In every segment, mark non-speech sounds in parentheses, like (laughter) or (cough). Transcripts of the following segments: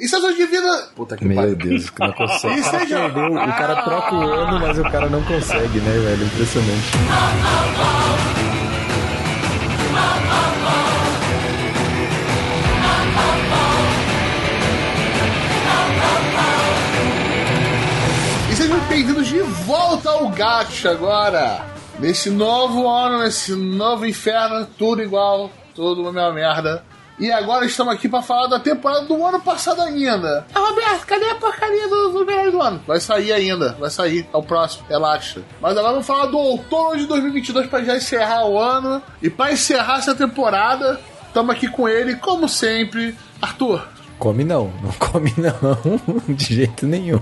Isso é sua de vida. Puta que Meu pariu. Deus, não consegue. O Isso cara é perdeu, o cara troca o ano, mas o cara não consegue, né, velho? Impressionante. E sejam bem-vindos de volta ao Gacha agora. Nesse novo ano, nesse novo inferno, tudo igual, tudo uma mesma merda. E agora estamos aqui para falar da temporada do ano passado ainda. Ah, Roberto, cadê a porcaria do, do melhor do ano? Vai sair ainda, vai sair, é o próximo, relaxa. Mas agora vamos falar do outono de 2022 para já encerrar o ano. E para encerrar essa temporada, estamos aqui com ele, como sempre, Arthur. Come não, não come não, (laughs) de jeito nenhum.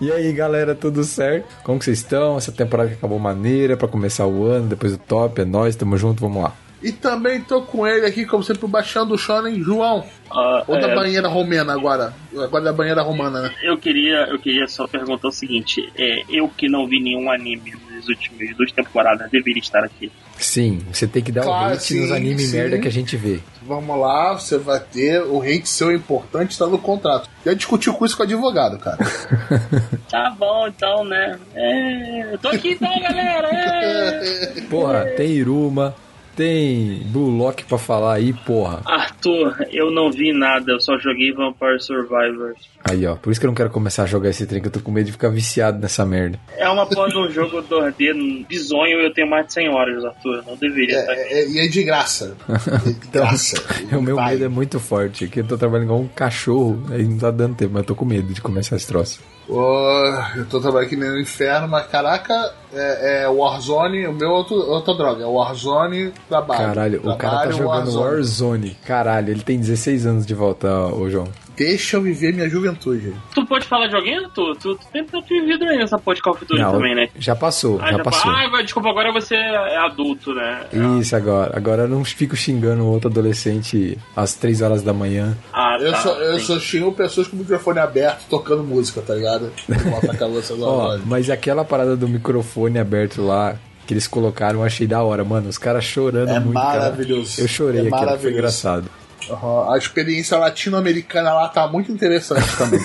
E aí, galera, tudo certo? Como que vocês estão? Essa temporada que acabou maneira pra começar o ano, depois do top, é nóis, tamo junto, vamos lá. E também tô com ele aqui, como sempre, baixando o Shonen, João. Ah, Ou da é, banheira romana agora. Agora da banheira romana, né? eu queria, eu queria só perguntar o seguinte: é, eu que não vi nenhum anime nas últimas duas temporadas deveria estar aqui. Sim, você tem que dar o Claro, hate sim, nos anime sim. merda que a gente vê. Vamos lá, você vai ter. O hate seu importante, tá no contrato. Já discutiu com isso com o advogado, cara. (laughs) Tá bom, então, né? É, eu tô aqui então, galera. É. (laughs) Porra, tem Iruma, tem Blue Lock pra falar aí, porra. Arthur, eu não vi nada, eu só joguei Vampire Survivors. Aí, ó, por isso que eu não quero começar a jogar esse trem, que eu tô com medo de ficar viciado nessa merda. É uma porra de um jogo 2D bizonho e eu tenho mais de 100 horas, Arthur. Não deveria estar aqui. É, é- e é de graça. É de (laughs) graça. (laughs) O meu Vai. medo é muito forte, aqui eu tô trabalhando igual um cachorro, aí não tá dando tempo, mas eu tô com medo de começar esse troço. Ô, eu tô trabalhando aqui no inferno, mas caraca, é, é Warzone, o meu é outro, outra droga, é Warzone trabalho. Caralho, o cara tá Trabalho, jogando Warzone. Caralho, ele tem 16 anos de volta, ô João. Deixa eu viver minha juventude. Tu pode falar de alguém? Tu, tu tem tu tem vivido aí nessa porra de Call of Duty Não, também, né? já passou, Ah, já passou. Ah, desculpa, agora você é adulto, né? Isso agora. Agora eu não fico xingando outro adolescente às 3 horas da manhã. Ah, Eu, tá, só, eu só xingo pessoas com o microfone aberto tocando música, tá ligado? (laughs) Ó, mas aquela parada do microfone aberto lá que eles colocaram, eu achei da hora, mano. Os caras chorando É muito. cara. maravilhoso. Eu chorei É aqui, foi engraçado. Aham, A experiência latino-americana lá tá muito interessante também.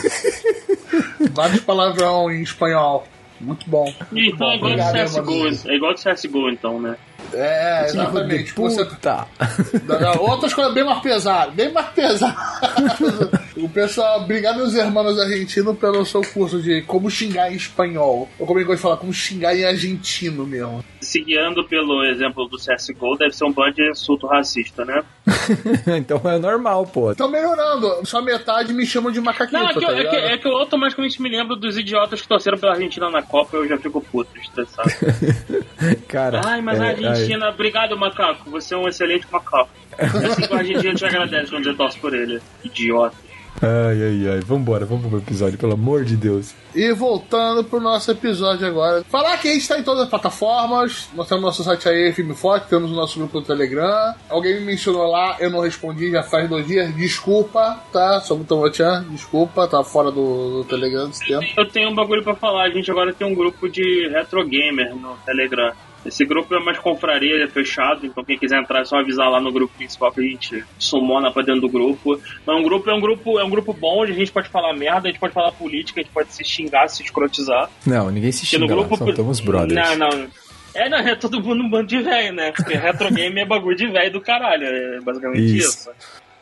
(laughs) Vários palavrão em espanhol. Muito bom. Muito Então é bom. igual do Obrigado, CSGO, é igual do CSGO, então, né? É, exatamente. De Você puta. Outras coisas bem mais pesadas, bem mais pesadas. o pessoal, obrigado meus irmãos argentinos pelo seu curso de como xingar em espanhol. Ou como eu gosto de falar, como xingar em argentino mesmo. Se guiando pelo exemplo do CSGO, deve ser um bando de insulto racista, né? (laughs) então é normal, pô. Tô melhorando, só metade me chamam de macaquito, Não, é que, tá eu- é, que, é que eu automaticamente me lembro dos idiotas que torceram pela Argentina na Copa e eu já fico puto, estressado. (laughs) Cara. Ai, mas é, a ai. Argentina, obrigado, macaco, você é um excelente macaco. É assim que o argentino te agradece quando você torce por ele. Idiota. Ai, ai, ai. Vambora, vamos pro episódio, pelo amor de Deus. E voltando pro nosso episódio agora. Falar que a gente tá em todas as plataformas. Nós temos nosso site aí, Filme Forte, temos o nosso grupo do Telegram. Alguém me mencionou lá, eu não respondi, já faz dois dias. Desculpa, tá? Sou muito Tchan, desculpa, tá fora do, do Telegram desse tempo. Eu tenho um bagulho pra falar, a gente agora tem um grupo de retro gamer no Telegram. Esse grupo é mais confraria, é fechado, então quem quiser entrar é só avisar lá no grupo principal que a gente sumona pra dentro do grupo. Mas um grupo é um grupo, é um grupo bom, onde a gente pode falar merda, a gente pode falar política, a gente pode se xingar, se escrotizar. Não, ninguém se xinga lá, grupo. só estamos brothers. Não, não. É, não, é todo mundo um bando de velho, né? Porque retro game é bagulho de velho do caralho, é basicamente Isso. isso.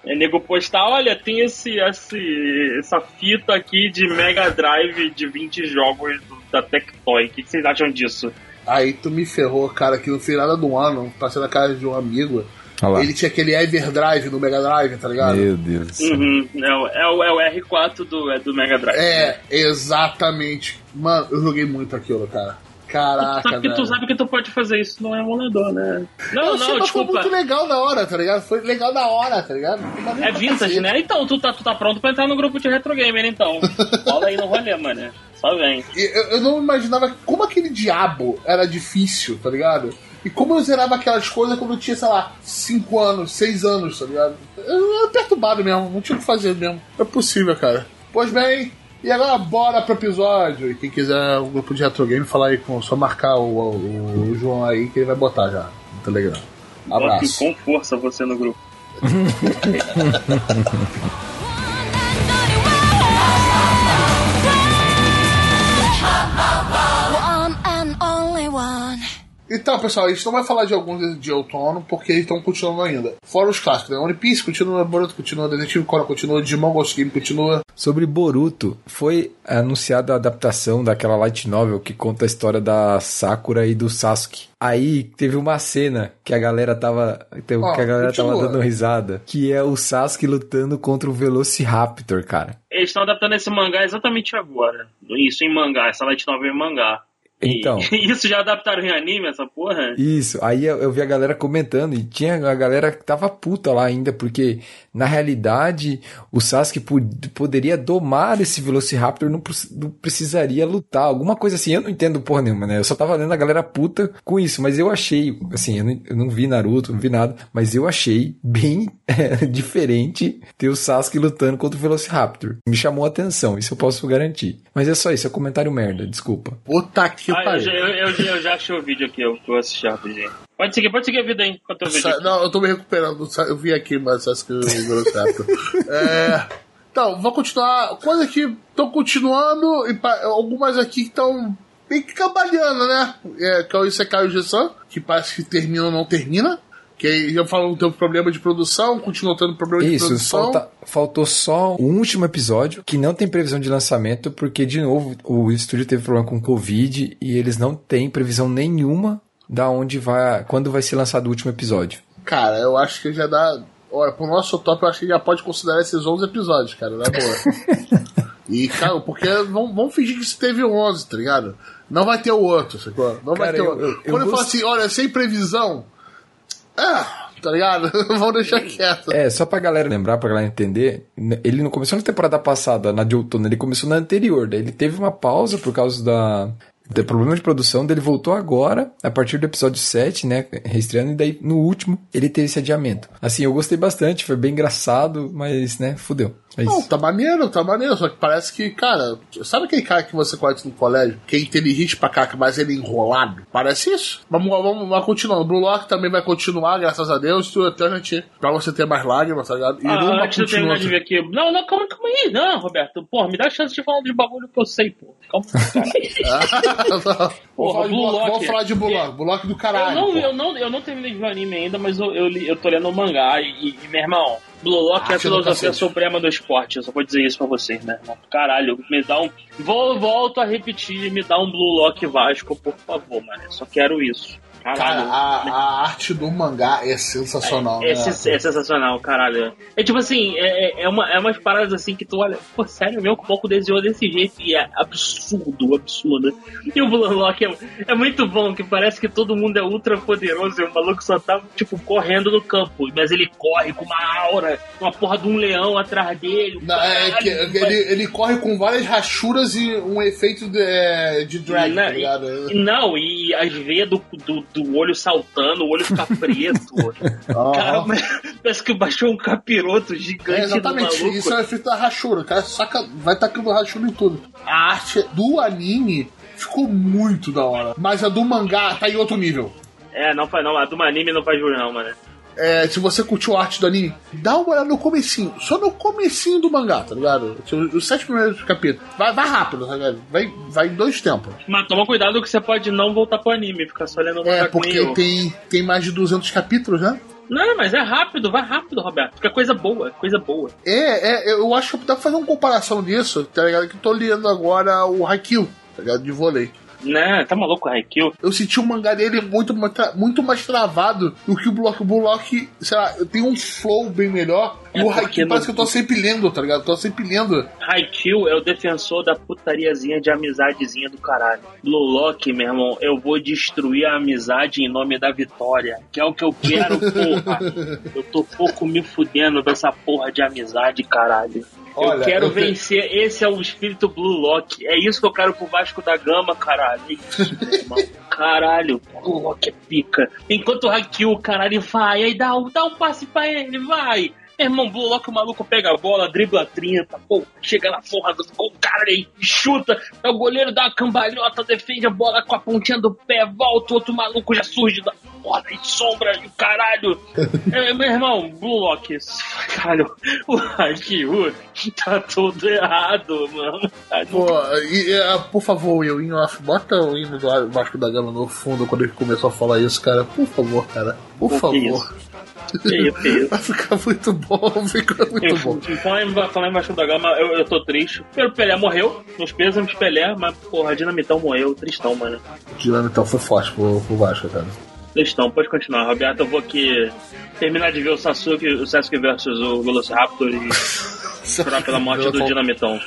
É nego postar, olha, tem esse, esse, essa fita aqui de Mega Drive de 20 jogos da Tectoy. O que que vocês acham disso? Aí tu me ferrou, cara, que no final do ano, passei na casa de um amigo. Olha lá. Ele tinha aquele Everdrive no Mega Drive, tá ligado? Meu Deus do céu. Uhum, é, o- é, o, é o R4 do, é do Mega Drive. É, exatamente. Mano, eu joguei muito aquilo, cara. Caraca, sabe, que, tu sabe que tu pode fazer isso no emulador, né? Não, Eu sei, não, mas foi desculpa. muito legal da hora, tá ligado? Foi legal da hora, tá ligado? É vintage, né? Então, tu tá, tu tá pronto pra entrar no grupo de retro gamer, então. (laughs) Cola aí no rolê, mano. Só vem. Eu, eu não imaginava como aquele diabo era difícil, tá ligado? E como eu zerava aquelas coisas quando eu tinha, sei lá, 5 anos, 6 anos, tá ligado? Eu era perturbado mesmo, não tinha o que fazer mesmo. É possível, cara. Pois bem, e agora bora pro episódio. E quem quiser o grupo de Retro Game, falar aí com. Só marcar o, o- o João aí que ele vai botar já no Telegram. Bote Abraço. com força você no grupo.「(laughs) Então, pessoal, a gente não vai falar de alguns de outono, porque eles estão continuando ainda. Fora os clássicos, né? One Piece continua, Boruto continua, Detetive Conan continua, Digimon Ghost Game continua. Sobre Boruto, foi anunciada a adaptação daquela light novel que conta a história da Sakura e do Sasuke. Aí teve uma cena que a galera tava, que a galera continua. tava dando risada, que é o Sasuke lutando contra o Velociraptor, cara. Eles estão adaptando esse mangá exatamente agora. Isso em mangá, essa light novel em mangá. Então. (laughs) isso já adaptaram em anime, essa porra? Isso. Aí eu, eu, vi a galera comentando e tinha a galera que tava puta lá ainda, porque na realidade o Sasuke poderia domar esse Velociraptor, não, não, precisaria lutar. Alguma coisa assim. Eu não entendo porra nenhuma, né? Eu só tava lendo a galera puta com isso, mas eu achei, assim, eu não, eu não vi Naruto, não vi nada, mas eu achei bem (laughs) é, diferente ter o Sasuke lutando contra o Velociraptor. Me chamou a atenção, isso eu posso garantir. Mas é só isso, é comentário merda, desculpa. Puta que que ah, eu, eu, eu, eu, já achei o vídeo aqui, eu vou assistir rapidinho. Pode seguir, pode seguir a vida aí enquanto eu vejo. Não, eu tô me recuperando, eu vi aqui, mas acho que eu certo. (laughs) é, então, vou continuar. Coisas que estão continuando, e algumas aqui que estão meio que cabalhando, né? É, que é o Isekai Gessan, que parece que termina ou não termina. Que aí já falou que teve problema de produção, continua tendo problema Isso, de produção. Falta, faltou só um último episódio que não tem previsão de lançamento, porque, de novo, o estúdio teve problema com Covid e eles não têm previsão nenhuma da onde vai. quando vai ser lançado o último episódio. Cara, eu acho que já dá. Olha, pro nosso top, eu acho que já pode considerar esses 11 episódios, cara, na boa. (laughs) e, cara, porque vamos, vamos fingir que isso teve 11, tá ligado? Não vai ter o outro, sacou? Não cara, vai ter o outro. Quando eu, eu falo assim, olha, sem previsão ah, tá ligado? (laughs) Vamos deixar quieto. É, só pra galera lembrar, pra galera entender, ele não começou na temporada passada, na de outono, ele começou na anterior. Daí ele teve uma pausa por causa da, de problema de produção dele voltou agora, a partir do episódio 7, né? Reestreando, e daí no último ele teve esse adiamento. Assim, eu gostei bastante, foi bem engraçado, mas, né, fudeu. É não, tá maneiro, tá maneiro. Só que parece que, cara, sabe aquele cara que você conhece no colégio? Que é inteligente pra cá, mas ele é enrolado? Parece isso. Vamos, vamos, vamos continuando. O Blue Lock também vai continuar, graças a Deus. E o Eternity, pra você ter mais lágrimas, tá ligado? E ah, antes de eu terminar de ver aqui. Não, não, calma, calma aí. Não, Roberto. Porra, me dá a chance de falar de bagulho que eu sei, pô. Calma, (laughs) cara. Porra, Blue Lock. Vamos falar de Blue Lock. Blue Lock do caralho. Eu não, eu não, eu não terminei de ver o anime ainda, mas eu, eu, eu tô lendo o mangá e, e meu irmão Blue Lock é a filosofia suprema do esporte. Eu só vou dizer isso pra vocês, né? Caralho, me dá um. Vou, volto a repetir, me dá um Blue Lock Vasco, por favor, mano. Eu só quero isso. Caralho. Cara, a, a, arte do mangá é sensacional. É, é, né? é sensacional, caralho. É tipo assim, é, é, é, uma, é umas paradas assim que tu olha, pô, sério, meu pouco desenhou desse jeito e é absurdo, absurdo. E o Blue Lock é, é muito bom, que parece que todo mundo é ultra poderoso e o maluco só tá, tipo, correndo no campo. Mas ele corre com uma aura, uma porra de um leão atrás dele. Não, é caralho, é que ele, ele corre com várias rachuras e um efeito de, é, de drag, não, tá ligado? E, não, e as veias do, do do olho saltando, o olho fica (laughs) preto. Cara, parece que baixou um capiroto gigante. É, exatamente, isso é efeito da rachura. O cara saca, vai tacando rachura em tudo. A arte do anime ficou muito da hora. Mas a do mangá tá em outro nível. É, não faz não. A do anime não faz juro não, mano é, se você curtiu a arte do anime, dá uma olhada no comecinho. Só no comecinho do mangá, tá ligado? Os sete primeiros capítulos. Vai, vai rápido, tá ligado? Vai, vai em dois tempos. Mas toma cuidado que você pode não voltar pro anime, ficar só lendo o mangá É, porque tem, tem mais de 200 capítulos, né? Não, mas é rápido, vai rápido, Roberto. Fica coisa boa, coisa boa. É, é, eu acho que dá pra fazer uma comparação disso, tá ligado? Que eu tô lendo agora o Haikyuu, tá ligado? De vôlei. Né, tá maluco o Haikyuu? Eu senti o mangá dele muito, muito mais travado do que o Block. O Block, sei lá, tem um flow bem melhor. É e o Haikyuu parece que eu tô sempre lendo, tá ligado? Eu tô sempre lendo. Haikyuu é o defensor da putariazinha de amizadezinha do caralho. Blue Lock, meu irmão, eu vou destruir a amizade em nome da vitória. Que é o que eu quero, porra. (laughs) eu tô pouco me fudendo dessa porra de amizade, caralho. Olha, eu quero eu vencer. Te... Esse é o espírito Blue Lock. É isso que eu quero pro Vasco da Gama, caralho. É isso, (laughs) caralho, Blue Lock é pica. Enquanto o Haikyuu, caralho, vai, aí dá, dá um passe pra ele, vai. Meu irmão, Blue Lock, o maluco pega a bola, dribla 30, pô, chega na porra do gol, cara, aí chuta, o goleiro dá uma cambalhota, defende a bola com a pontinha do pé, volta, o outro maluco já surge da porra de sombra e o caralho. (laughs) é, meu irmão, Blue Lock, caralho, (laughs) o Haikyuu tá tudo errado, mano. Pô, e, e, ah, por favor, Will, in off, bota o hino do Vasco da Gama no fundo quando ele começou a falar isso, cara. Por favor, cara. Por Que favor. Feio, feio. Vai ficar muito bom, fica muito bom. Falando em Vasco da Gama, eu, eu tô triste. Primeiro, Pelé morreu, nos pêsames Pelé, mas porra, Dinamitão morreu, tristão, mano. Dinamital foi forte pro, pro Vasco, cara. Tristão, pode continuar, Roberto. Eu vou aqui terminar de ver o Sasuke, o Sasuke versus o Velociraptor e (laughs) chorar pela morte do Dinamitão.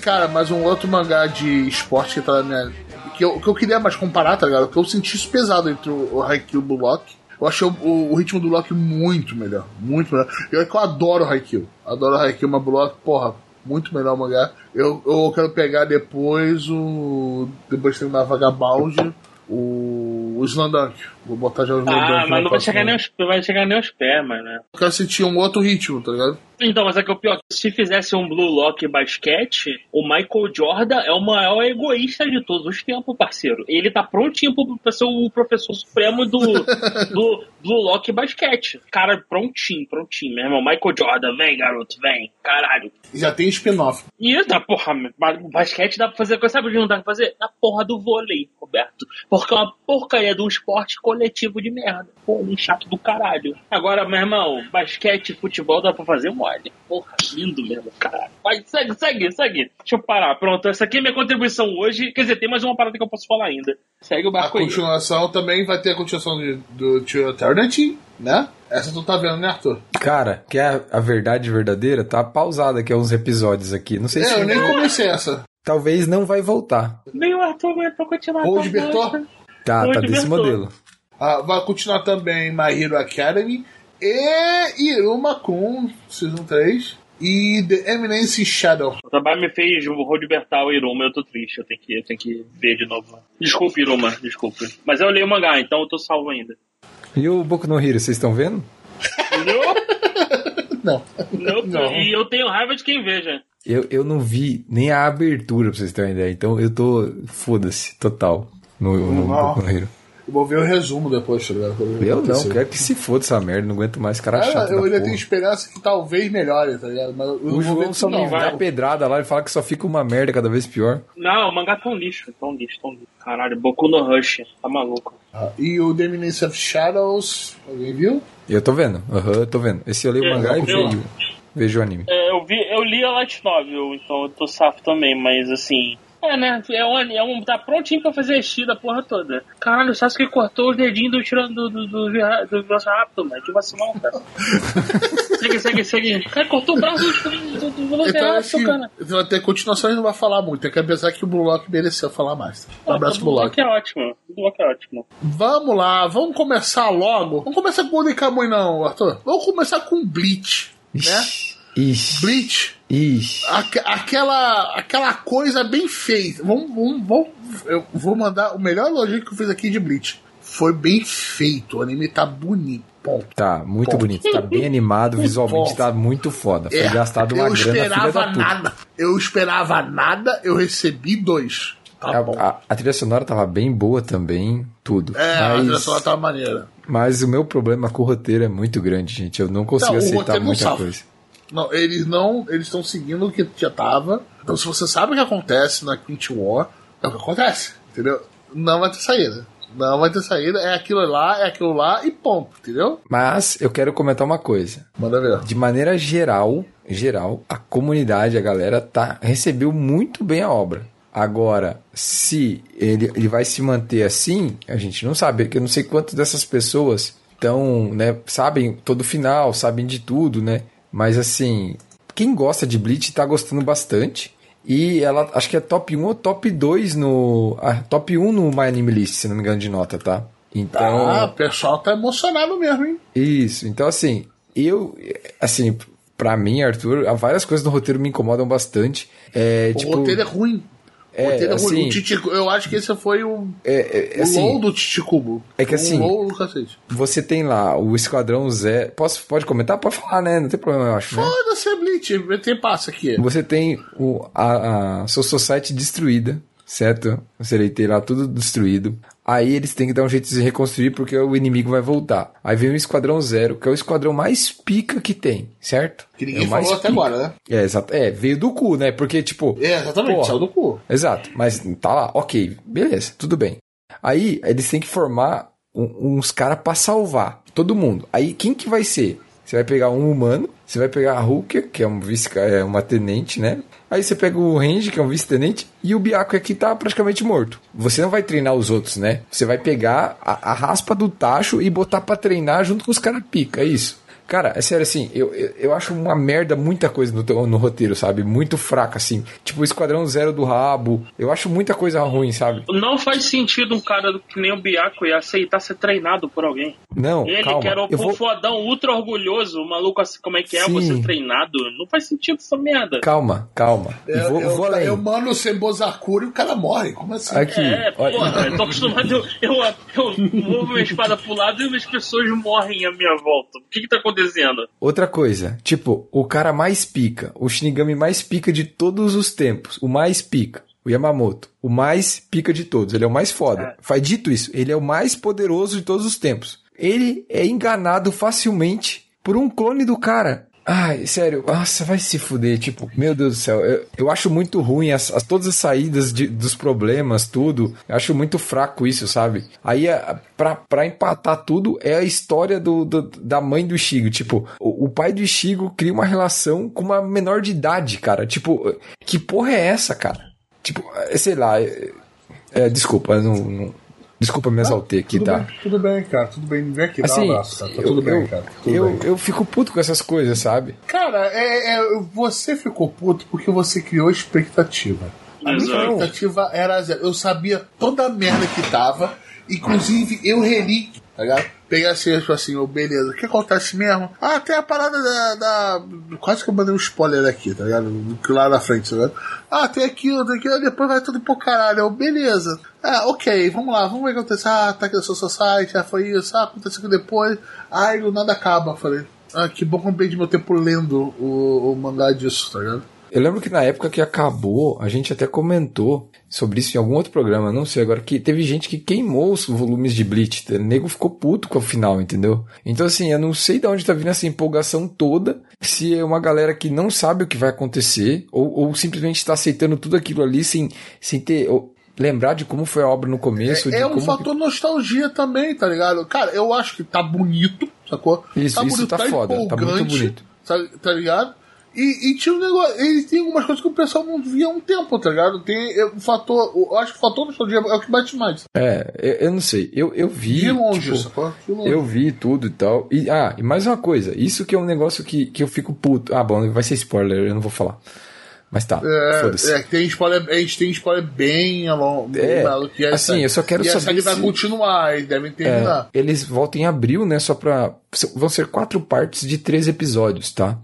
Cara, mas um outro mangá de esporte que tá na minha. Que eu, que eu queria mais comparar, tá ligado? Que eu senti isso pesado entre o, o Haikyuu e o Blue Lock. Eu achei o, o, o ritmo do Lock muito melhor. Muito melhor. Eu, é que eu adoro Haikyuu. Adoro Haikyuu, mas Blue Lock, porra, muito melhor o mangá. Eu, eu quero pegar depois o. Depois de terminar Vagabond, o. O Slandunk. Vou botar já o Slandunk. Ah, na mas não vai chegar, nem aos, vai chegar nem aos pés, mano. Eu quero sentir um outro ritmo, tá ligado? Então, mas é que o pior, se fizesse um Blue Lock basquete, o Michael Jordan é o maior egoísta de todos os tempos, parceiro. Ele tá prontinho pro- pra ser o professor supremo do, (laughs) do Blue Lock basquete. Cara, prontinho, prontinho, meu irmão. Michael Jordan, vem, garoto, vem. Caralho. Já tem spin-off. E isso, porra, ba- basquete dá pra fazer coisa, sabe onde não dá pra fazer? Na porra do vôlei, Roberto. Porque é uma porcaria de um esporte coletivo de merda. Pô, um chato do caralho. Agora, meu irmão, basquete e futebol dá pra fazer mole. Porra, lindo mesmo, caralho. Vai, segue, segue, segue. Deixa eu parar. Pronto, essa aqui é minha contribuição hoje. Quer dizer, tem mais uma parada que eu posso falar ainda. Segue o A barco aí. continuação também vai ter a continuação de, do To Eternity, né? Essa tu tá vendo, né, Arthur? Cara, que a, a verdade verdadeira tá pausada aqui há uns episódios aqui. Não sei se É, eu nem comecei essa. talvez não vai voltar. Nem o Arthur aguentou continuar. Ou a bosta. Tá, Ou tá desse modelo. Ah, vai continuar também My Hero Academy e Iruma Kun Season 3 e The Eminence Shadow. O trabalho me fez vou libertar o Iruma, eu tô triste, eu tenho que, eu tenho que ver de novo. Desculpa, Iruma, desculpa. Mas eu leio o mangá, então eu tô salvo ainda. E o Boku no Hero, vocês estão vendo? Não. (laughs) Não, Não. E eu tenho raiva de quem veja. Eu, eu não vi nem a abertura, pra vocês terem uma ideia. Então eu tô. Foda-se, total. No, no. Boku no Hero. Vou ver o resumo depois, tá ligado? Eu não, quero que se foda essa merda, não aguento mais cara Cara, chato. eu da ainda porra. tenho esperança que talvez melhore, tá ligado? Mas eu não O vou João só me não. dá pedrada lá e fala que só fica uma merda cada vez pior. Não, o mangá tão lixo, tão lixo, tão lixo. Caralho, Boku no Rush, tá maluco. Ah, E o The Eminence of Shadows, alguém viu? Eu tô vendo, aham, eu tô vendo. Esse eu leio o Eu- mangá e vejo, vejo o anime. É, eu, vi, eu li a Light Novel, então eu tô safo também, mas assim. É, né? É um, é um, tá prontinho pra fazer a da porra toda. Caralho, o Sasuke cortou os dedinhos do tirando do, do, do, do Velociraptor, mano. Que vacilão, cara. (laughs) segue, segue, segue. Cara, cortou o braço do, do, do Então, Velociraptor, assim, cara. vai ter continuação e não vai falar muito. Tem que pensar que o Blue Lock mereceu falar mais. Um abraço, o Blue Lock. Block é ótimo. O Block é ótimo. Vamos lá, vamos começar logo. Vamos começar com o Nikamui, não, Arthur. Vamos começar com Bleach, né? Ixi, Bleach, ixi. aque- aquela, aquela coisa bem feita. Vamos, vamos, vamos, eu vou mandar o melhor elogio que eu fiz aqui de Bleach. Foi bem feito, o anime tá bonito. Ponto. Tá, muito Ponto. bonito, tá bem animado, visualmente Ponto. tá muito foda. Foi É, gastado uma eu grana filha esperava nada. Eu esperava nada, eu recebi dois. Tá A, bom. a- a trilha sonora tava bem boa também, tudo. é, a trilha mas, sonora tá maneira. mas o meu problema com o roteiro é muito grande, gente. Eu não consigo Não, aceitar muita coisa. Não, eles não. Eles estão seguindo o que já tava. Então, se você sabe o que acontece na Quint War, é o que acontece. Entendeu? Não vai ter saída. Não vai ter saída. É aquilo lá, é aquilo lá e ponto. Entendeu? Mas eu quero comentar uma coisa. Manda ver. De maneira geral, geral, a comunidade, a galera tá recebeu muito bem a obra. Agora, se ele, ele vai se manter assim, a gente não sabe, porque eu não sei quantas dessas pessoas estão, né, sabem todo o final, sabem de tudo, né? Mas assim, quem gosta de Bleach tá gostando bastante. E ela acho que é top 1 ou top 2 no. ah, top 1 no My Anime List, se não me engano, de nota, tá? Então. Ah, o pessoal tá emocionado mesmo, hein? Isso, então assim, eu, assim, pra mim, Arthur, há várias coisas no roteiro me incomodam bastante. É, O tipo, roteiro é ruim. O é, é assim- O Titico, eu acho que esse foi o, é, é, o assim, low do Titicubo. É que assim- O você tem lá o Esquadrão Zé. Posso, pode comentar? Pode falar, né? Não tem problema, eu acho, né? Foda-se, é Bleach. Tem passa aqui. Você tem o, a, a Soul Society destruída, certo? O Sereitei lá tudo destruído. Aí eles têm que dar um jeito de se reconstruir porque o inimigo vai voltar. Aí vem o Esquadrão Zero, que é o esquadrão mais pica que tem, certo? Que ninguém é falou até pica. agora, né? É, exato. É, veio do cu, né? Porque, tipo. É, exatamente, porra, saiu do cu. Exato, mas tá lá, ok, beleza, tudo bem. Aí eles têm que formar um- uns caras pra salvar todo mundo. Aí quem que vai ser? Você vai pegar um humano, você vai pegar a Hulk, que é, um vice, é uma tenente, né? Aí você pega o Range, que é um vice-tenente, e o Biaco aqui tá praticamente morto. Você não vai treinar os outros, né? Você vai pegar a, a raspa do tacho e botar pra treinar junto com os caras pica, é isso. Cara, é sério assim, eu, eu, eu acho uma merda muita coisa no, teu- no roteiro, sabe? Muito fraca, assim. Tipo, o Esquadrão Zero do Rabo. Eu acho muita coisa ruim, sabe? Não faz sentido um cara que nem o Biaco ia aceitar ser treinado por alguém. Não, Ele calma. que era o eu vou... fodão ultra orgulhoso, o maluco assim, como é que é Sim. você treinado? Não faz sentido essa merda. Calma, calma. E Eu, vou, eu, vou além. eu mando sem Bozakura e o cara morre. Como assim? Aqui, É, olha- porra, (laughs) eu tô acostumado, eu, eu, eu movo minha espada pro lado e as pessoas morrem à minha volta. O que que tá acontecendo? Outra coisa, tipo, o cara mais pica, o Shinigami mais pica de todos os tempos, o mais pica, o Yamamoto, o mais pica de todos, ele é o mais foda. É. Faz dito isso, ele é o mais poderoso de todos os tempos. Ele é enganado facilmente por um clone do cara. Ai, sério, nossa, vai se fuder, tipo, meu Deus do céu, eu, eu acho muito ruim as, as- todas as saídas de- dos problemas, tudo, eu acho muito fraco isso, sabe? Aí, a- pra, pra empatar tudo, é a história do, do- da mãe do Ishigo, tipo, o, o pai do Ishigo cria uma relação com uma menor de idade, cara, tipo, que porra é essa, cara? Tipo, é, sei lá, é, é, desculpa, não, não- desculpa me exaltei aqui, tudo tá? bem, tudo bem, cara. Tudo bem. Vem aqui, dá Assim, um abraço, cara. Tá eu, tudo bem, eu, cara. Tudo eu, bem. eu fico puto com essas coisas, sabe? Cara, é, é, você ficou puto porque você criou expectativa. A minha expectativa era zero. Eu sabia toda a merda que tava. Inclusive, eu reli, tá ligado? Peguei assim, assim, ô, beleza, o que acontece mesmo? Ah, tem a parada da. da- quase que eu mandei um spoiler aqui, tá ligado? Do Lá na frente, tá ligado? Ah, tem aquilo, tem aquilo, depois vai tudo pro caralho. Eu, beleza. Ah, ok, vamos lá, vamos ver o que acontece. Ah, tá aqui no seu society, ah, foi isso, ah, aconteceu depois. Ah, e do nada acaba. Falei, ah, que bom que eu perdi meu tempo lendo o, o mangá disso, tá ligado? Eu lembro que na época que acabou, a gente até comentou sobre isso em algum outro programa, não sei agora, que teve gente que queimou os volumes de Bleach. O nego ficou puto com o final, entendeu? Então, assim, eu não sei de onde tá vindo essa empolgação toda, se é uma galera que não sabe o que vai acontecer, ou, ou simplesmente tá aceitando tudo aquilo ali sem, sem ter. ou lembrar de como foi a obra no começo. É, é um como que- fator nostalgia também, tá ligado? Cara, eu acho que tá bonito, sacou? Isso, isso tá foda, tá muito bonito. Tá, tá ligado? E, e tinha um negócio, ele tem algumas coisas que o pessoal não via há um tempo, tá ligado? Tem é, o fator, eu acho que o fator nostalgia é o que bate mais. É, eu, eu não sei. Eu, eu vi. De longe, tipo? De longe. Eu vi tudo e tal. E, ah, e mais uma coisa. Isso que é um negócio que, que eu fico puto. Ah, bom, vai ser spoiler, eu não vou falar. Mas tá, foda-se. É, é, tem spoiler, a gente tem spoiler bem longo. É, que a assim, série- eu só quero e saber série vai se- continuar, eles devem É, terminar. eles voltam em abril, né? Só pra. Vão ser quatro partes de três episódios, tá?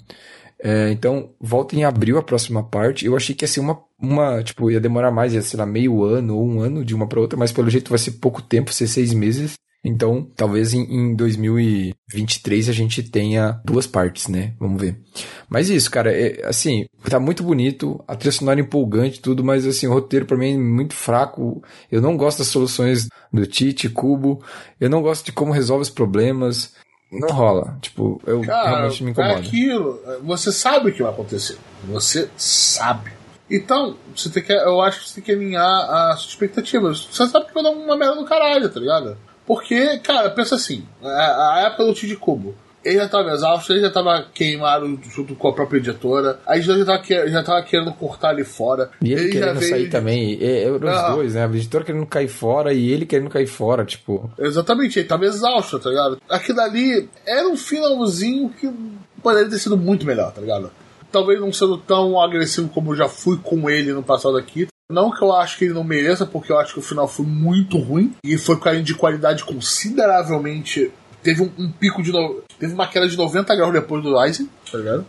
É, então, volta em abril a próxima parte. Eu achei que ia ser uma, uma. Tipo, ia demorar mais, ia ser lá meio ano ou um ano de uma pra outra, mas pelo jeito vai ser pouco tempo, ser seis meses. Então, talvez em, em 2023 a gente tenha duas partes, né? Vamos ver. Mas isso, cara, é, assim, tá muito bonito, a trilha sonora é empolgante, tudo, mas assim, o roteiro pra mim é muito fraco. Eu não gosto das soluções do Tite, Cubo, eu não gosto de como resolve os problemas. Não rola. Tipo, eu Cara, realmente me é incomoda. aquilo. Você sabe o que vai acontecer. Você sabe. Então, você tem que, eu acho que você tem que alinhar as suas expectativas. Você sabe que vai dar uma merda do caralho, tá ligado? Porque, cara, pensa assim: a, a época do Tio de Cubo. Ele já tava exausto, ele já tava queimado junto com a própria editora. A editora já tava, que- já tava querendo cortar ele fora. E ele, já querendo veio sair também. É, é os Ah. dois, né? A editora querendo cair fora e ele querendo cair fora, tipo. Exatamente, ele tava exausto, tá ligado? Aquilo ali era um finalzinho que poderia ter sido muito melhor, tá ligado? Talvez não sendo tão agressivo como eu já fui com ele no passado aqui. Não que eu acho que ele não mereça, porque eu acho que o final foi muito ruim e foi caindo de qualidade consideravelmente. Teve um, um pico de. No... Teve uma queda de 90 graus depois do Rising, tá ligado?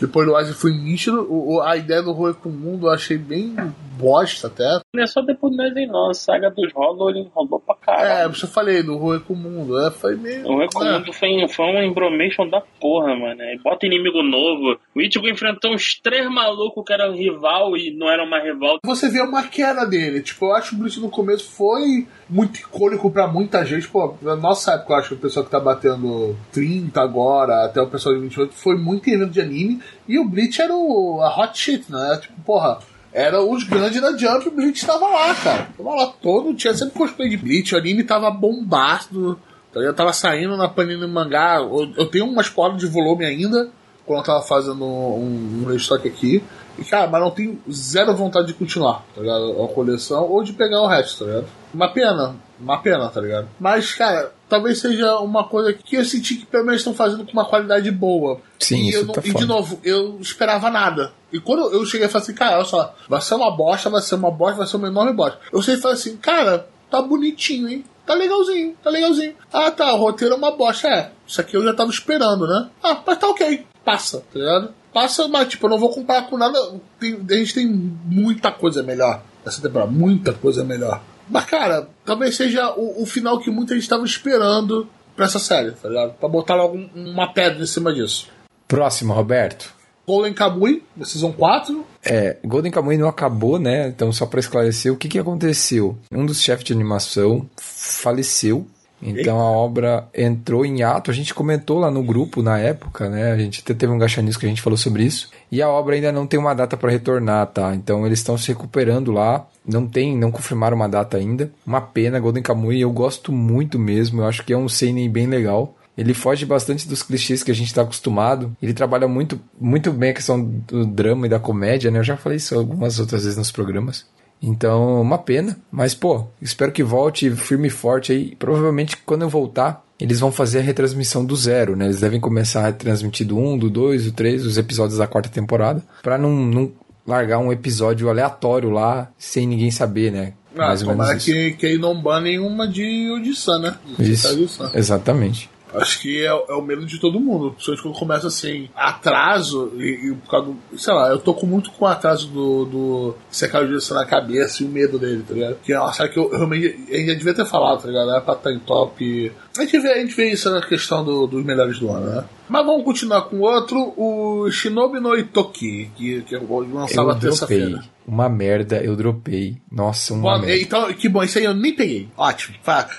Depois do Rising foi nítido. O, a ideia do Roe com o mundo eu achei bem bosta até. Não é só depois do desenho, não. A saga dos Hollow ele enrolou pra caralho. É, eu falei do Rui com o Mundo. É, foi meio. O Rui com o é. Mundo foi, foi um embromation da porra, mano. E bota inimigo novo. O Ichigo enfrentou uns três malucos que eram rival e não eram mais rival. Você vê uma queda dele. Tipo, eu acho que o Bleach no começo foi muito icônico pra muita gente. Pô, na nossa época, eu acho que o pessoal que tá batendo 30 agora, até o pessoal de 28, foi muito em evento de anime. E o Bleach era o, a hot shit, né? Tipo, porra. Era os grandes da Jump o Bleach tava lá, cara. Tava lá todo, tinha sempre cosplay de Bleach, o anime tava bombado. Eu tava saindo na Panini Mangá. Eu, tenho umas colas de volume ainda, quando eu tava fazendo um, um restock aqui. E, cara, mas não tenho zero vontade de continuar, tá ligado? A coleção ou de pegar o resto, tá ligado? Uma pena, uma pena, tá ligado? Mas, cara, talvez seja uma coisa que eu senti que pelo menos estão fazendo com uma qualidade boa. Sim, e, isso eu não- tá e de foda. novo, eu esperava nada. E quando eu cheguei e falei assim, cara, olha só, vai ser uma bosta, vai ser uma bosta, vai ser uma enorme bosta. Eu sei e falei assim, cara, tá bonitinho, hein? Tá legalzinho, tá legalzinho. Ah, tá, o roteiro é uma bosta. É, isso aqui eu já tava esperando, né? Ah, mas tá ok. Passa, tá ligado? Passa, mas tipo, eu não vou comparar com nada. Tem- a gente tem muita coisa melhor essa temporada, muita coisa melhor. Mas, cara, talvez seja o, o final que muita gente tava esperando pra essa série, tá ligado? Pra botar logo um- uma pedra em cima disso. Próximo, Roberto. Golden Kamuy, na Season 4. É, Golden Kamuy não acabou, né? Então, só pra esclarecer, o que que aconteceu? Um dos chefes de animação faleceu. Então a obra entrou em ato. A gente comentou lá no grupo na época, né? A gente até teve um gachanisco que a gente falou sobre isso. E a obra ainda não tem uma data para retornar, tá? Então eles estão se recuperando lá. Não tem, não confirmaram uma data ainda. Uma pena, Golden Kamuy. Eu gosto muito mesmo. Eu acho que é um seinen bem legal. Ele foge bastante dos clichês que a gente está acostumado. Ele trabalha muito, muito bem a questão do drama e da comédia, né? Eu já falei isso algumas outras vezes nos programas. Então, uma pena. Mas, pô, espero que volte firme e forte aí. Provavelmente, quando eu voltar, eles vão fazer a retransmissão do zero, né? Eles devem começar a retransmitir do 1, do 2, do 3, os episódios da quarta temporada. Pra não, não largar um episódio aleatório lá, sem ninguém saber, né? Ah, Mais ou menos isso. que, que aí não banem uma de Odissan, né? De Isso, Odissan. exatamente. Acho que é, é o medo de todo mundo. Principalmente quando começa assim, atraso, e, e por causa do. Sei lá, eu tô com muito com o atraso do, do Secário de na cabeça e o medo dele, tá ligado? Que é série que eu realmente. A gente devia ter falado, tá ligado? Era pra estar em top. A gente vê, a gente vê isso na questão do- dos melhores do ano, né? Mas vamos continuar com outro, o Shinobi no Itoki, que, que eu lançava Eu dropei. terça-feira. Uma merda, eu dropei. Nossa, uma Bom, merda. então, que bom, isso aí eu nem peguei. Ótimo.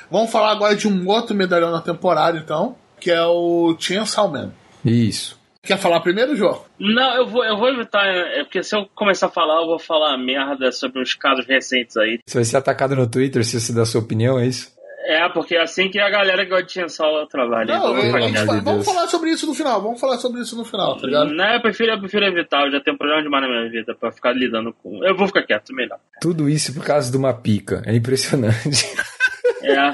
Vamos falar agora de um outro medalhão na temporada, então, que é o Chainsaw Man. Isso. Quer falar primeiro, João? Não, eu vou, eu vou evitar, é porque se eu começar a falar, eu vou falar merda sobre uns casos recentes aí. Você vai ser atacado no Twitter se você dá sua opinião, é isso? É, porque é assim que a galera que gosta de Chainsaw trabalha. Não, então eu a gente vamos Deus. falar sobre isso no final. Vamos falar sobre isso no final, tá ligado? Não, eu prefiro, eu prefiro evitar, eu já tenho problema demais na minha vida pra ficar lidando com. Eu vou ficar quieto, melhor. Tudo isso por causa de uma pica. É impressionante. É.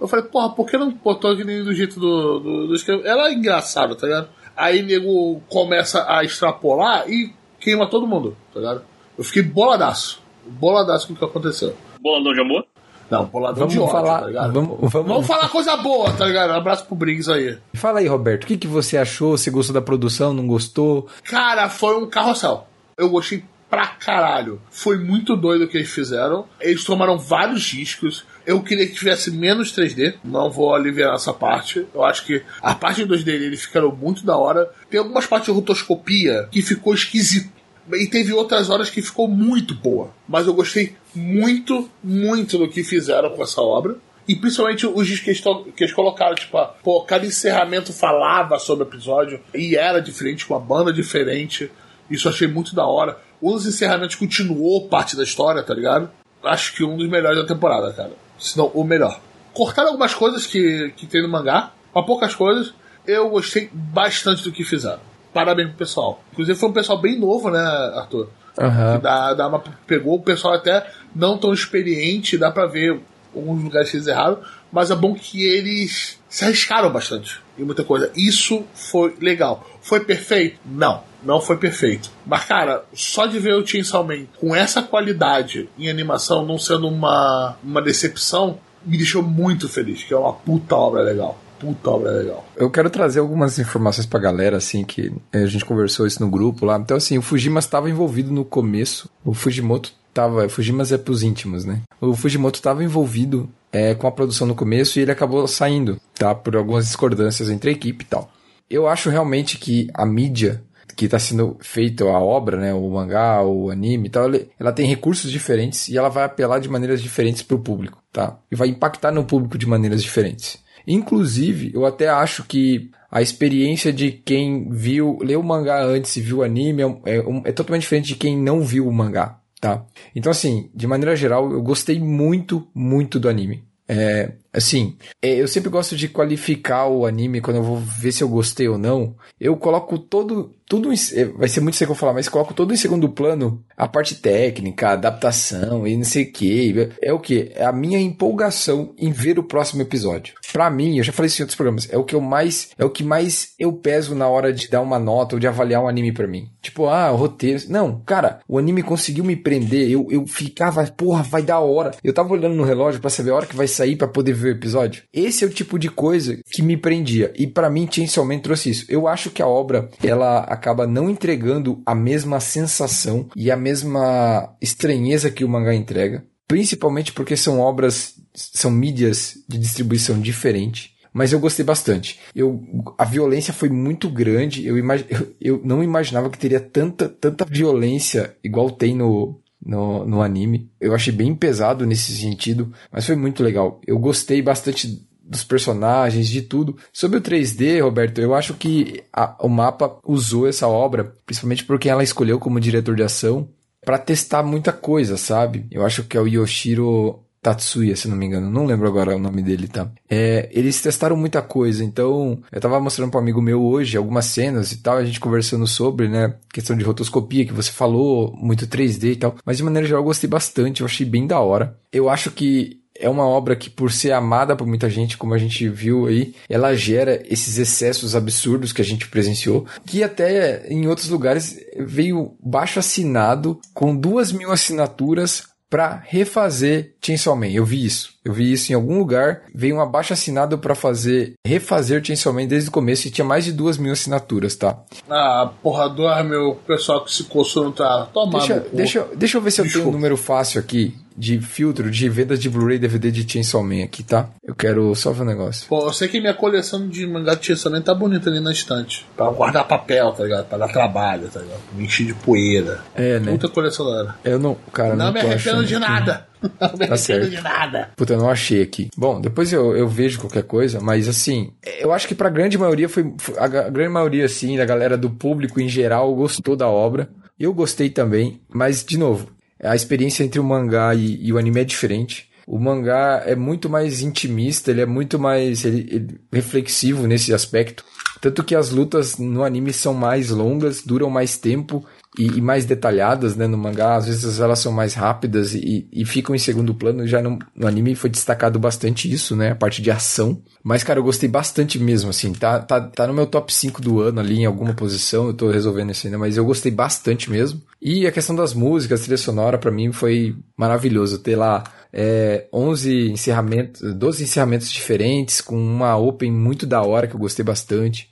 Eu falei, porra, por que não botou que nem do jeito do, do, do? Ela é engraçada, tá ligado? Aí nego começa a extrapolar e queima todo mundo, tá ligado? Eu fiquei boladaço. Boladaço com o que aconteceu. Boladão de amor? Não, boladão Vamos de ódio, falar. tá ligado? vamos, vamos, Vamos falar coisa boa, tá ligado? Um abraço pro Briggs aí. Fala aí, Roberto. O que, que você achou? Você gostou da produção? Não gostou? Cara, foi um carrossel. Eu gostei pra caralho. Foi muito doido o que eles fizeram. Eles tomaram vários riscos. Eu queria que tivesse menos 3D. Não vou aliviar essa parte. Eu acho que a parte 2D eles ficaram muito da hora. Tem algumas partes de rotoscopia que ficou esquisito. E teve outras horas que ficou muito boa. Mas eu gostei muito, muito do que fizeram com essa obra. E principalmente os discos que eles, que eles colocaram, tipo, ah, pô, cada encerramento falava sobre o episódio e era diferente, com uma banda diferente. Isso achei muito da hora. Um dos encerramentos continuou parte da história, tá ligado? Acho que um dos melhores da temporada, cara. Se não, o melhor. Cortaram algumas coisas que, que tem no mangá, mas poucas coisas. Eu gostei bastante do que fizeram. Parabéns pro pessoal. Inclusive foi um pessoal bem novo, né, Arthur? Aham. Da, da, uma- pegou o pessoal até não tão experiente, dá pra ver alguns lugares que eles erraram, mas é bom que eles se arriscaram bastante em muita coisa. Isso foi legal. Foi perfeito? Não, não foi perfeito. Mas, cara, só de ver o Chainsaw Man com essa qualidade em animação não sendo uma, uma decepção, me deixou muito feliz, que é uma puta obra legal. Puta obra legal. Eu quero trazer algumas informações pra galera, assim, que eh, a gente conversou isso no grupo lá. Então, assim, o Fujimas estava envolvido no começo. O Fujimoto tava. Fujimas é pros íntimos, né? O Fujimoto tava envolvido é, com a produção no começo e ele acabou saindo, tá? Por algumas discordâncias entre a equipe e tal. Eu acho realmente que a mídia que está sendo feita a obra, né, o mangá, o anime e tal, ela tem recursos diferentes e ela vai apelar de maneiras diferentes para o público, tá? E vai impactar no público de maneiras diferentes. Inclusive, eu até acho que a experiência de quem viu, leu o mangá antes e viu o anime é, é, é totalmente diferente de quem não viu o mangá, tá? Então, assim, de maneira geral, eu gostei muito, muito do anime. É, assim, é, eu sempre gosto de qualificar o anime quando eu vou ver se eu gostei ou não. Eu coloco todo, tudo em, é, vai ser muito seco falar, mas coloco todo em segundo plano a parte técnica, a adaptação e não sei o que. É o que? É a minha empolgação em ver o próximo episódio. Para mim, eu já falei isso em outros programas, é o que eu mais, é o que mais eu peso na hora de dar uma nota ou de avaliar um anime para mim. Tipo, ah, o roteiro. Não, cara, o anime conseguiu me prender. Eu, eu ficava, porra, vai dar hora. Eu tava olhando no relógio para saber a hora que vai sair para poder ver o episódio. Esse é o tipo de coisa que me prendia. E para mim, Chainsaw Man trouxe isso. Eu acho que a obra, ela acaba não entregando a mesma sensação e a mesma estranheza que o mangá entrega. Principalmente porque são obras, são mídias de distribuição diferente mas eu gostei bastante. Eu, a violência foi muito grande. Eu, imag, eu, (laughs) eu, não imaginava que teria tanta, tanta violência igual tem no, no, no anime. Eu achei bem pesado nesse sentido, mas foi muito legal. Eu gostei bastante dos personagens, de tudo. Sobre o 3D, Roberto, eu acho que a, o mapa usou essa obra, principalmente porque ela escolheu como diretor de ação, para testar muita coisa, sabe? Eu acho que é o Yoshiro Tatsuya, se não me engano, não lembro agora o nome dele, tá? É, eles testaram muita coisa, então eu tava mostrando para um amigo meu hoje algumas cenas e tal, a gente conversando sobre, né, questão de rotoscopia que você falou, muito 3D e tal, mas de maneira geral eu gostei bastante, eu achei bem da hora. Eu acho que é uma obra que, por ser amada por muita gente, como a gente viu aí, ela gera esses excessos absurdos que a gente presenciou, que até em outros lugares veio baixo assinado, com duas mil assinaturas para refazer Chainsaw Man. Eu vi isso. Eu vi isso em algum lugar. Veio um abaixo assinado para fazer refazer Chainsaw Man desde o começo e tinha mais de duas mil assinaturas, tá? Ah, porra, dois meu pessoal que se coçou não tá tomando. Deixa, deixa, deixa eu ver se eu tenho um número fácil aqui de filtro de vendas de Blu-ray DVD de Chainsaw Man aqui, tá? Eu quero só ver um negócio. Pô, eu sei que minha coleção de mangá de Chainsaw Man tá bonita ali na estante. Pra guardar papel, tá ligado? Pra dar trabalho, tá ligado? Me encher de poeira. É, né? Muita coleção da hora. Eu não, cara, não, não me arrependo de nada. (laughs) Não me tá certo. de nada. Puta, eu não achei aqui. Bom, depois eu, eu vejo qualquer coisa, mas assim, eu acho que pra grande maioria foi. A grande maioria, assim, da galera do público em geral gostou da obra. Eu gostei também, mas, de novo, a experiência entre o mangá e, e o anime é diferente. O mangá é muito mais intimista, ele é muito mais ele, ele, reflexivo nesse aspecto. Tanto que as lutas no anime são mais longas, duram mais tempo e, e, mais detalhadas, né, no mangá. Às vezes elas são mais rápidas e, e ficam em segundo plano. Já no, no, anime foi destacado bastante isso, né, a parte de ação. Mas, cara, eu gostei bastante mesmo, assim. Tá, tá, tá no meu top 5 do ano ali, em alguma posição. Eu tô resolvendo isso ainda, mas eu gostei bastante mesmo. E a questão das músicas, trilha sonora, para mim foi maravilhoso. Ter lá é, 11 encerramentos, 12 encerramentos diferentes, com uma open muito da hora, que eu gostei bastante.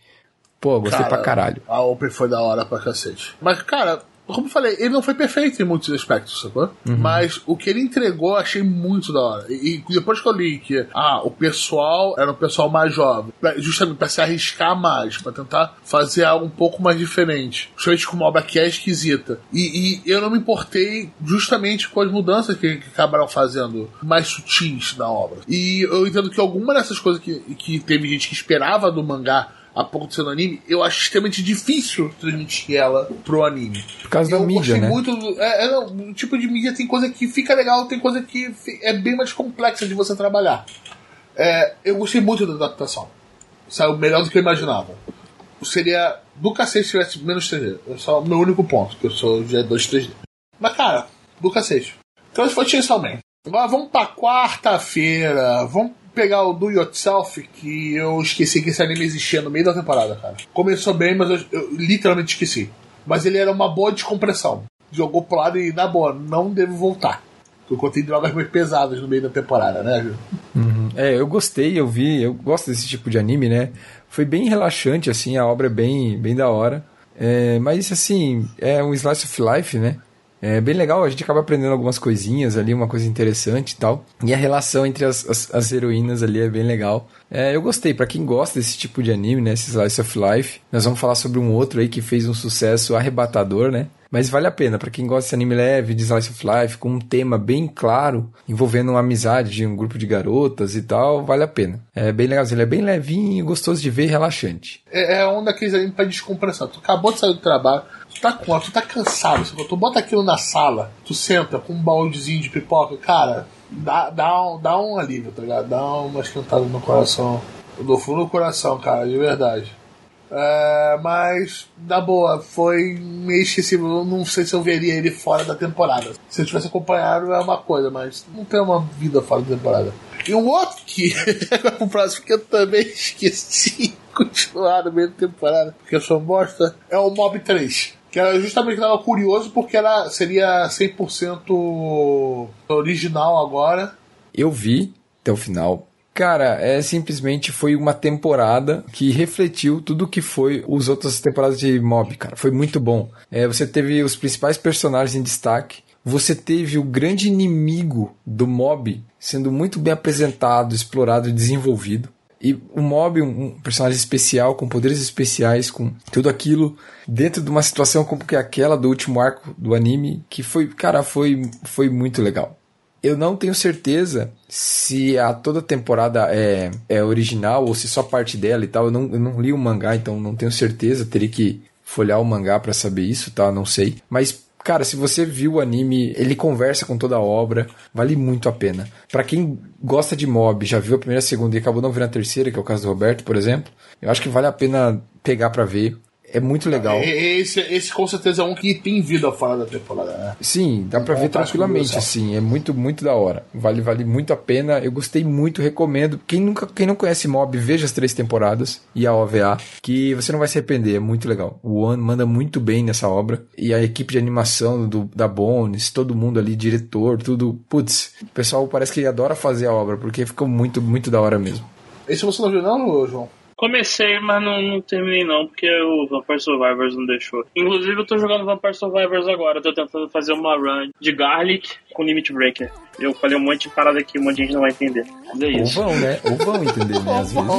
Pô, gostei cara, pra caralho. A Open foi da hora pra cacete. Mas, cara, como eu falei, ele não foi perfeito em muitos aspectos, sacou? Uhum. Mas o que ele entregou eu achei muito da hora. E, e, depois que eu li que ah, o pessoal era um pessoal mais jovem, justamente para se arriscar mais, para tentar fazer algo um pouco mais diferente. Justamente com uma obra que é esquisita. E, e, eu não me importei justamente com as mudanças que, que acabaram fazendo mais sutis na obra. E eu entendo que alguma dessas coisas que, que teve gente que esperava do mangá a pouco de ser no anime, eu acho extremamente difícil transmitir ela pro anime. Por causa eu da mídia, né? muito. É, é, não, o tipo de mídia tem coisa que fica legal, tem coisa que é bem mais complexa de você trabalhar. É, eu gostei muito da adaptação. Saiu melhor do que eu imaginava. Seria do cacete se tivesse menos 3D. É só meu único ponto, que eu sou já 2 3D. Mas cara, do cacete. Então foi Chainsaw Man. Agora vamos pra quarta-feira. Vamos pegar o Do Yourself, que eu esqueci que esse anime existia no meio da temporada, cara. Começou bem, mas eu, eu literalmente esqueci. Mas ele era uma boa descompressão. Jogou pro lado e, na boa, não devo voltar. Eu contei drogas mais pesadas no meio da temporada, né, uhum. É, eu gostei, eu vi, eu gosto desse tipo de anime, né? Foi bem relaxante, assim, a obra é bem, bem da hora. É, mas, assim, é um slice of life, né? É bem legal, a gente acaba aprendendo algumas coisinhas ali, uma coisa interessante e tal. E a relação entre as, as, as heroínas ali é bem legal. É, eu gostei, para quem gosta desse tipo de anime, né, esse Slice of Life, nós vamos falar sobre um outro aí que fez um sucesso arrebatador, né? Mas vale a pena, para quem gosta de anime leve, de Slice of Life, com um tema bem claro, envolvendo uma amizade de um grupo de garotas e tal, vale a pena. É bem legal, ele é bem levinho, gostoso de ver e relaxante. É, é um daqueles animes pra descompressão. Tu acabou de sair do trabalho, tu tá com, tu tá cansado, tu bota aquilo na sala, tu senta com um baldezinho de pipoca, cara, dá, dá, um, dá um alívio, tá ligado? Dá uma esquentada no coração. Dou fundo no coração, cara, de verdade. É, mas, na boa, foi meio esquecível. Eu não sei se eu veria ele fora da temporada. Se eu tivesse acompanhado é uma coisa, mas não tem uma vida fora da temporada. E um outro que é (laughs) o próximo que eu também esqueci (laughs) continuar no meio da temporada, porque eu sou bosta, é o Mob 3. Que era justamente que tava curioso porque era, seria 100% original agora. Eu vi até o final. Cara, é simplesmente foi uma temporada que refletiu tudo que foi os outras temporadas de Mob, cara. Foi muito bom. É, você teve os principais personagens em destaque. Você teve o grande inimigo do Mob sendo muito bem apresentado, explorado e desenvolvido. E o Mob, um personagem especial, com poderes especiais, com tudo aquilo, dentro de uma situação como que aquela do último arco do anime, que foi, cara, foi, foi muito legal. Eu não tenho certeza se a toda temporada é, é original ou se só parte dela e tal. Eu não, eu não li o mangá, então não tenho certeza. Teria que folhear o mangá para saber isso, tá? Não sei. Mas Cara, se você viu o anime, ele conversa com toda a obra, vale muito a pena. Para quem gosta de mob, já viu a primeira, a segunda e acabou não vendo a terceira, que é o caso do Roberto, por exemplo, eu acho que vale a pena pegar para ver. É muito legal. Esse, esse com certeza é um que tem vida fora da temporada, né? Sim, dá pra é ver tranquilamente, assim. É muito, muito da hora. Vale, vale muito a pena. Eu gostei muito, recomendo. Quem, nunca, quem não conhece Mob, veja as três temporadas e a OVA, que você não vai se arrepender. É muito legal. O One manda muito bem nessa obra. E a equipe de animação do, da Bones, todo mundo ali, diretor, tudo. Putz, o pessoal parece que adora fazer a obra, porque ficou muito, muito da hora mesmo. Esse você não viu, não, João? Comecei, mas não, não, terminei não, porque o Vampire Survivors não deixou. Inclusive, eu tô jogando Vampire Survivors agora, eu tô tentando fazer uma run de Garlic com Limit Breaker. Eu falei um monte de parada aqui, um monte de gente não vai entender. Mas é isso. Ou vão, né? Ou vão entender, né? Às (laughs) vezes.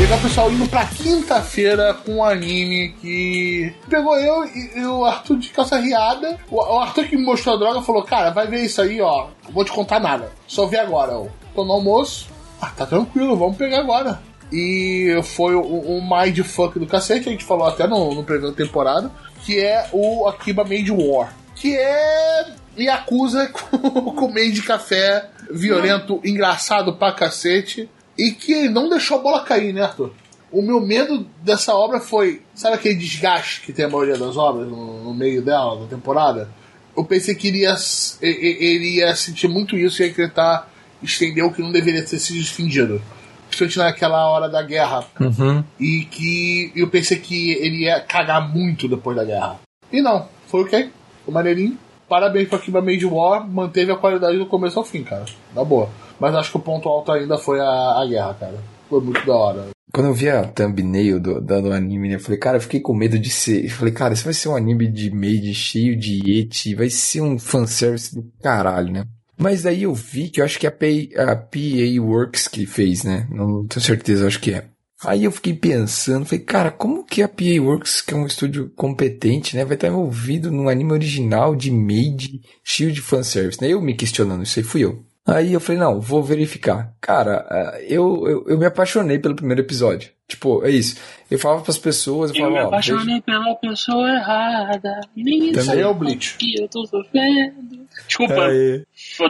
Legal, pessoal, indo pra quinta-feira com um anime que pegou eu e, o Arthur de calça riada. O, o, Arthur que me mostrou a droga falou: Cara, vai ver isso aí, ó. Não vou te contar nada. Só ver agora. Eu tô no almoço. Ah, tá tranquilo, vamos pegar agora. E foi o, o mindfuck do cacete, a gente falou até no, no primeiro temporada, que é o Akiba Made War. Que é Yakuza (laughs) com, com meio de café violento, engraçado pra cacete e que não deixou a bola cair, né, Arthur? O meu medo dessa obra foi, sabe aquele desgaste que tem a maioria das obras no, no meio dela, na temporada? Eu pensei que ele ia, ele ia sentir muito isso e ia tentar estender o que não deveria ter sido estendido. Principalmente naquela hora da guerra. Uhum. E que eu pensei que ele ia cagar muito depois da guerra. E não, foi ok. Foi maneirinho. Parabéns pra Kiba Made War, manteve a qualidade do começo ao fim, cara. Na boa. Mas acho que o ponto alto ainda foi a, a guerra, cara. Foi muito da hora. Quando eu vi a thumbnail do, do, do anime, né, eu falei, cara, eu fiquei com medo de ser. Eu falei, cara, isso vai ser um anime de made cheio de eti, vai ser um fanservice do caralho, né? Mas daí eu vi que eu acho que é a PA, a PA Works que fez, né? Não tenho certeza, acho que é. Aí eu fiquei pensando, falei, cara, como que a PA Works, que é um estúdio competente, né, vai estar envolvido num anime original de made cheio de fanservice, né? Eu me questionando, isso aí fui eu. Aí eu falei, não, vou verificar. Cara, é, eu, eu, eu me apaixonei pelo primeiro episódio. Tipo, é isso. Eu falava pras pessoas, eu, eu falava, me apaixonei pela pessoa errada. Nem Também é o Bleach. Que eu tô sofrendo. Desculpa. Aí.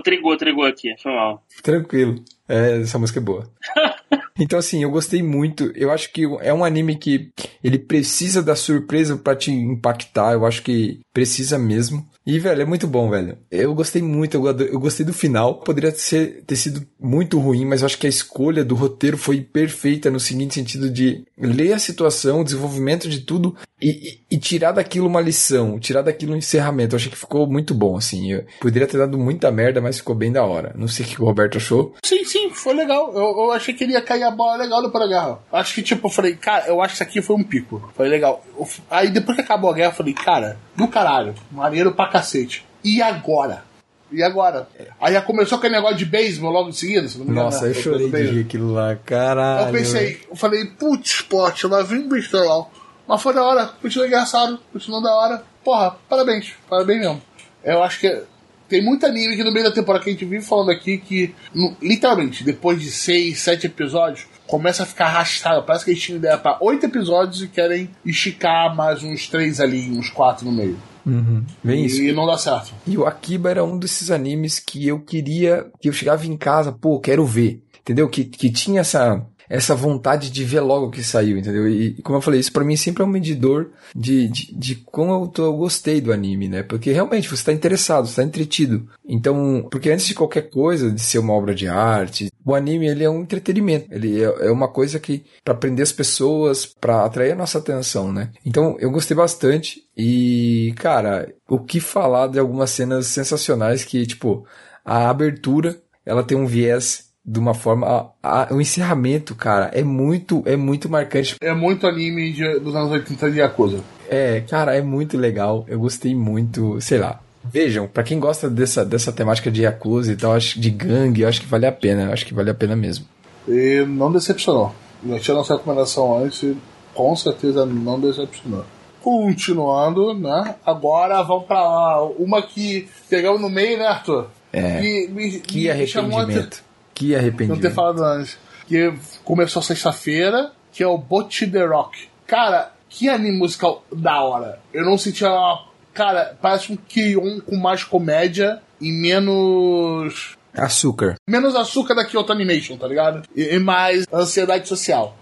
Trigou, trigou aqui. Foi mal. Tranquilo. É, essa música é boa. (laughs) então, assim, eu gostei muito. Eu acho que é um anime que ele precisa da surpresa para te impactar. Eu acho que precisa mesmo. E, velho, é muito bom, velho. Eu gostei muito, eu, eu gostei do final. Poderia ser, ter sido muito ruim, mas eu acho que a escolha do roteiro foi perfeita no seguinte sentido de ler a situação, o desenvolvimento de tudo e, e, e tirar daquilo uma lição, tirar daquilo um encerramento. Eu achei que ficou muito bom, assim. Eu poderia ter dado muita merda, mas ficou bem da hora. Não sei o que o Roberto achou. Sim, sim, foi legal. Eu, eu achei que ele ia cair a bola legal da guerra. Acho que, tipo, eu falei, cara, eu acho que isso aqui foi um pico. Foi legal. Aí depois que acabou a guerra, eu falei, cara, do caralho, maneiro pra cacete. E agora? E agora? Aí já começou aquele negócio de beisebol logo em seguida, se não me engano. Nossa, eu chorei de rir aquilo lá, caralho. Eu pensei, eu falei, putz, esporte, lá o besterol. Mas foi da hora, continuou engraçado, continuou da hora. Porra, parabéns, parabéns mesmo. Eu acho que tem muito anime que no meio da temporada que a gente vive falando aqui que, no, literalmente, depois de seis, sete episódios, começa a ficar arrastado. Parece que eles tinham ideia para oito episódios e querem esticar mais uns três ali, uns quatro no meio. Uhum. E isso. não dá certo. E o Akiba era um desses animes que eu queria, que eu chegava em casa, pô, quero ver. Entendeu? Que, que tinha essa essa vontade de ver logo que saiu, entendeu? E, como eu falei, isso para mim sempre é um medidor de, de, de como eu, tô, eu gostei do anime, né? Porque realmente você tá interessado, você tá entretido. Então, porque antes de qualquer coisa, de ser uma obra de arte, o anime ele é um entretenimento. Ele é, é uma coisa que para prender as pessoas, para atrair a nossa atenção, né? Então, eu gostei bastante e, cara, o que falar de algumas cenas sensacionais que, tipo, a abertura, ela tem um viés de uma forma. A, a, o encerramento, cara, é muito, é muito marcante. É muito anime de, dos anos 80 de Yakuza. É, cara, é muito legal. Eu gostei muito, sei lá. Vejam, para quem gosta dessa, dessa temática de Yakuza e tal, acho, de gangue, eu acho que vale a pena. Acho que vale a pena mesmo. E não decepcionou. Eu tinha nossa recomendação antes e com certeza não decepcionou. Continuando, né? Agora vamos pra uma que pegamos no meio, né, Arthur? É. E, me, que me arrependimento. Que arrependimento. Não ter falado antes. Que começou sexta-feira, que é o Bot the Rock. Cara, que anime musical da hora. Eu não sentia uma. Cara, parece um Kion com mais comédia e menos. Açúcar. Menos açúcar da Kyoto Animation, tá ligado? E, e mais ansiedade social.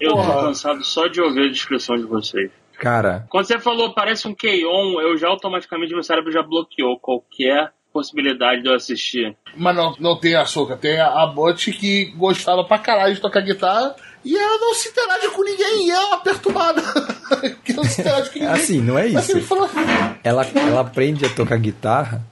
Eu Porra. tô cansado só de ouvir a descrição de vocês. Cara. Quando você falou parece um K-On, eu já automaticamente meu cérebro já bloqueou qualquer possibilidade de eu assistir. Mas não, não tem açúcar, tem a, a Bot que gostava pra caralho de tocar guitarra e ela não se interage com ninguém e é uma perturbada. (laughs) que não se interage com ninguém. Assim, não é isso. Ela, ela aprende a tocar guitarra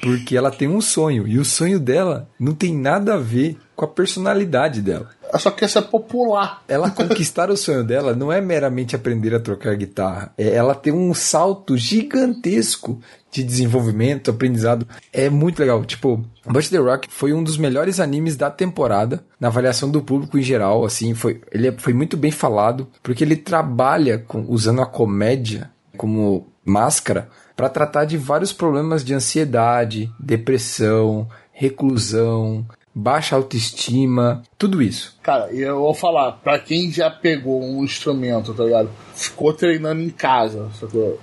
porque ela tem um sonho e o sonho dela não tem nada a ver com a personalidade dela. Ela só quer ser popular. Ela conquistar o sonho dela não é meramente aprender a tocar guitarra, é ela ter um salto gigantesco de desenvolvimento, aprendizado. É muito legal. Tipo, But the Rock foi um dos melhores animes da temporada, na avaliação do público em geral, assim, foi, ele foi muito bem falado, porque ele trabalha com, usando a comédia como máscara para tratar de vários problemas de ansiedade, depressão, reclusão, baixa autoestima, tudo isso. Cara, e eu vou falar, pra quem já pegou um instrumento, tá ligado? Ficou treinando em casa, sacou?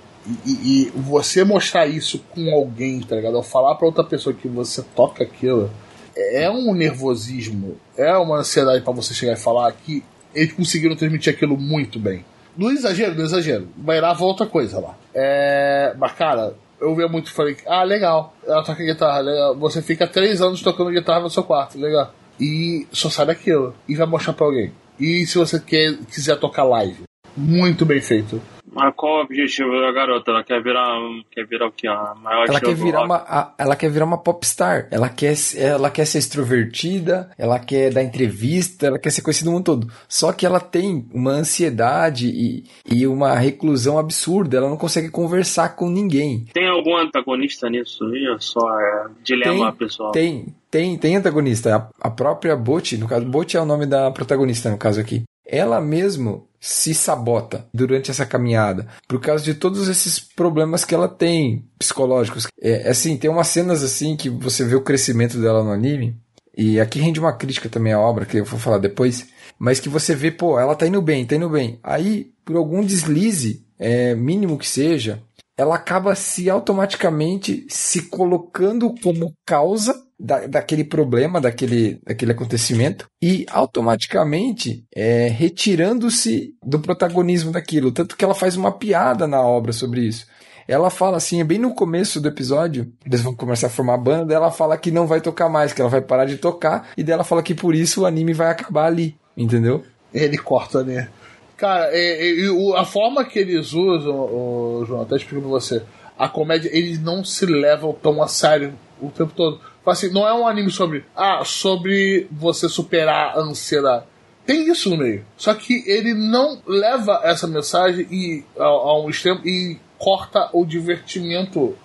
E, e, você mostrar isso com alguém, tá ligado? Ao falar pra outra pessoa que você toca aquilo, é um nervosismo, é uma ansiedade para você chegar e falar que eles conseguiram transmitir aquilo muito bem. No exagero, no exagero. Vai lá, volta coisa lá. É. Mas, cara, eu via muito e falei, ah, legal, ela toca guitarra, legal. Você fica três anos tocando guitarra no seu quarto, legal. E só sai daquilo. E vai mostrar pra alguém. E se você quer, quiser tocar live, muito bem feito. Mas qual o objetivo da garota? Ela quer virar, quer virar o que? A maior ela quer virar uma, a, ela quer virar uma popstar. Ela quer, ela quer ser extrovertida, ela quer dar entrevista, ela quer ser conhecida no mundo todo. Só que ela tem uma ansiedade e, e uma reclusão absurda. Ela não consegue conversar com ninguém. Tem algum antagonista nisso? Ou só é dilema tem, pessoal? Tem, tem, tem antagonista. A, a própria Bot, no caso, Bot é o nome da protagonista no caso aqui. Ela mesmo se sabota durante essa caminhada por causa de todos esses problemas que ela tem psicológicos. É, assim, tem umas cenas assim que você vê o crescimento dela no anime. E aqui rende uma crítica também à obra, que eu vou falar depois. Mas que você vê, pô, ela tá indo bem, tá indo bem. Aí, por algum deslize, é, mínimo que seja, ela acaba se automaticamente se colocando como causa da, daquele problema, daquele, daquele acontecimento e automaticamente é, retirando-se do protagonismo daquilo. Tanto que ela faz uma piada na obra sobre isso. ela fala assim, bem no começo do episódio, eles vão começar a formar a banda, ela fala que não vai tocar mais, que ela vai parar de tocar, e daí ela fala que por isso o anime vai acabar ali, entendeu? Ele corta, né? Cara, é, é, a forma que eles usam, o João, até explicando pra você, a comédia, eles não se levam tão a sério o tempo todo. Assim, não é um anime sobre, ah, sobre você superar a ansiedade. Tem isso no meio. Só que ele não leva essa mensagem e, a, a um extremo e corta o divertimento.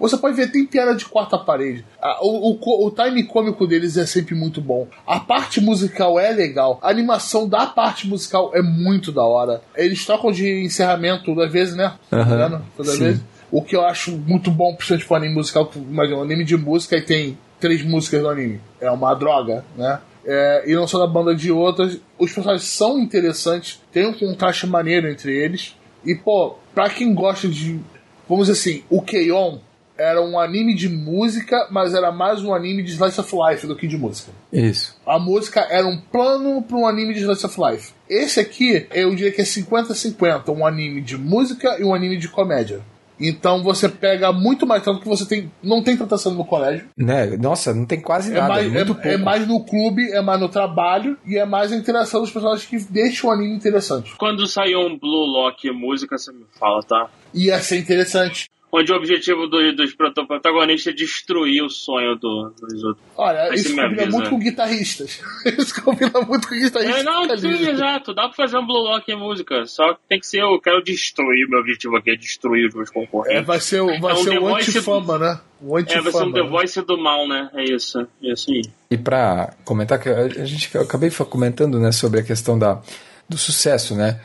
Você pode ver, tem piada de quarta parede. O, o, o time cômico deles é sempre muito bom. A parte musical é legal. A animação da parte musical é muito da hora. Eles trocam de encerramento duas vezes, né? Uhum, Toda vez. O que eu acho muito bom, principalmente para anime musical, imagina, um anime de música e tem três músicas no anime. É uma droga, né? É, e não só da banda de outras. Os personagens são interessantes, tem um contraste maneiro entre eles. E, pô, pra quem gosta de. Vamos dizer assim, o Keion era um anime de música, mas era mais um anime de Slice of Life do que de música. Isso. A música era um plano para um anime de Slice of Life. Esse aqui, eu diria que é 50-50, um anime de música e um anime de comédia. Então você pega muito mais tanto que você tem não tem tanta cena no colégio. Né? Nossa, não tem quase é nada. Mais, é, é, é, mais no clube, é mais no trabalho e é mais a interação dos personagens que deixa o anime interessante. Quando saiu um Blue Lock música, você me fala, tá? Ia ser interessante onde o objetivo do, dos protagonistas é destruir o sonho do, dos outros. Olha, isso combina muito com guitarristas. (laughs) isso combina muito com guitarristas. É, não, sim, exato. Dá pra fazer um Blue Lock em música. Só que tem que ser, eu quero destruir, meu objetivo aqui é destruir os meus concorrentes. É, vai ser, vai um ser o anti-fama, né? O anti é, vai ser um The Voice do mal, né? É isso. É isso aí. E pra comentar, que a gente eu acabei comentando, né, sobre a questão da, do sucesso, né?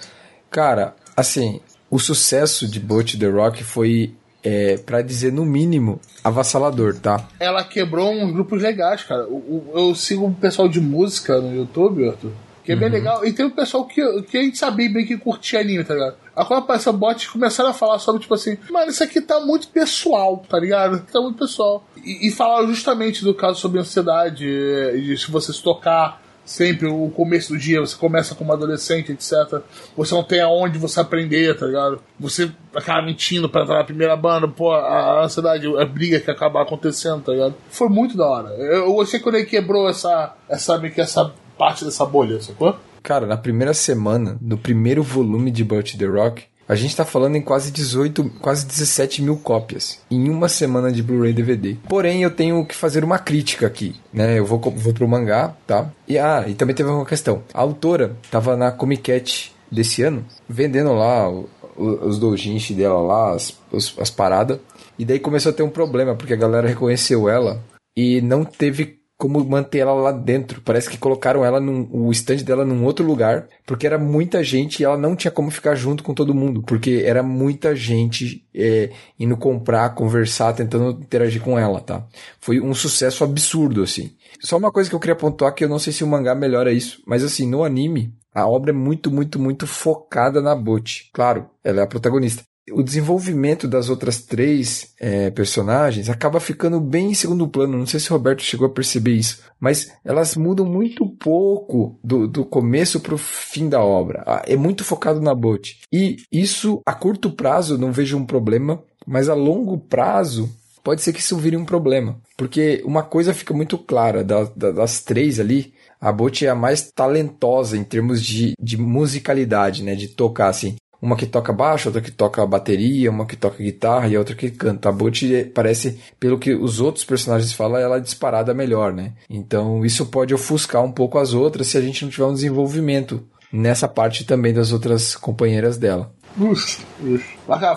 Cara, assim, o sucesso de Boat The Rock foi é, para dizer no mínimo, avassalador, tá? Ela quebrou uns grupos legais, cara. Eu, eu sigo um pessoal de música no YouTube, Arthur. Que é bem uhum. legal. E tem um pessoal que, que a gente sabia bem que curtia anime, tá ligado? Quando apareceu bots, começaram a falar sobre, tipo assim, mano, isso aqui tá muito pessoal, tá ligado? Tá muito pessoal. E, e falaram justamente do caso sobre ansiedade, de se você se tocar sempre o começo do dia, você começa como adolescente, etc. Você não tem aonde você aprender, tá ligado? Você acaba mentindo pra entrar na primeira banda, pô, a, ansiedade, a briga que acaba acontecendo, tá ligado? Foi muito da hora. Eu, gostei quando ele quebrou essa, essa, que essa parte dessa bolha, sacou? Cara, na primeira semana, no primeiro volume de Burt The Rock, a gente tá falando em quase 18, quase 17 mil cópias em uma semana de Blu-ray DVD. Porém, eu tenho que fazer uma crítica aqui, né? Eu vou, vou pro mangá, tá? E, ah, e também teve uma questão. A autora tava na Comic desse ano, vendendo lá os doujinshi dela lá, as, as paradas. E daí começou a ter um problema, porque a galera reconheceu ela e não teve como manter ela lá dentro. Parece que colocaram ela num, o stand dela num outro lugar, porque era muita gente e ela não tinha como ficar junto com todo mundo, porque era muita gente é, indo comprar, conversar, tentando interagir com ela, tá? Foi um sucesso absurdo, assim. Só uma coisa que eu queria pontuar que eu não sei se o mangá melhora isso, mas assim, no anime, a obra é muito, muito, muito focada na Bot. Claro, ela é a protagonista o desenvolvimento das outras três é, personagens acaba ficando bem em segundo plano. Não sei se o Roberto chegou a perceber isso, mas elas mudam muito pouco do, do começo para o fim da obra. Ah, é muito focado na Bot. E isso, a curto prazo, não vejo um problema, mas a longo prazo, pode ser que isso vire um problema. Porque uma coisa fica muito clara da, da, das três ali. A Bot é a mais talentosa em termos de, de musicalidade, né? De tocar assim. Uma que toca baixo, outra que toca bateria, uma que toca guitarra e outra que canta. A Butch parece, pelo que os outros personagens falam, ela é disparada melhor, né? Então isso pode ofuscar um pouco as outras se a gente não tiver um desenvolvimento nessa parte também das outras companheiras dela. Ux, ux.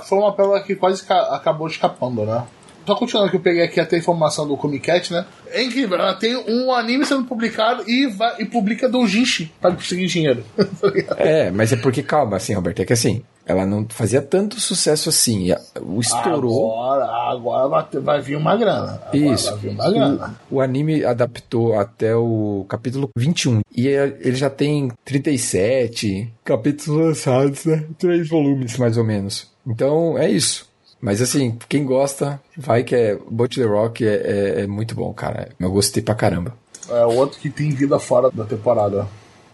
Foi uma pérola que quase acabou escapando, né? Só continuando que eu peguei aqui até a informação do Comic Cat, né? É incrível, ela tem um anime sendo publicado e, vai, e publica doujinshi para conseguir dinheiro. (laughs) é, mas é porque, calma, assim, Roberto, é que assim, ela não fazia tanto sucesso assim. O estourou. Agora, agora vai, vai vir uma grana. Agora Isso. Uma grana. O, o, anime adaptou até o capítulo 21. E é, ele já tem 37 capítulos lançados, né? Três volumes, mais ou menos. Então, é isso. Mas assim, quem gosta, vai que é. The Rock é, é, é, muito bom, cara. Eu gostei pra caramba. É outro que tem vida fora da temporada.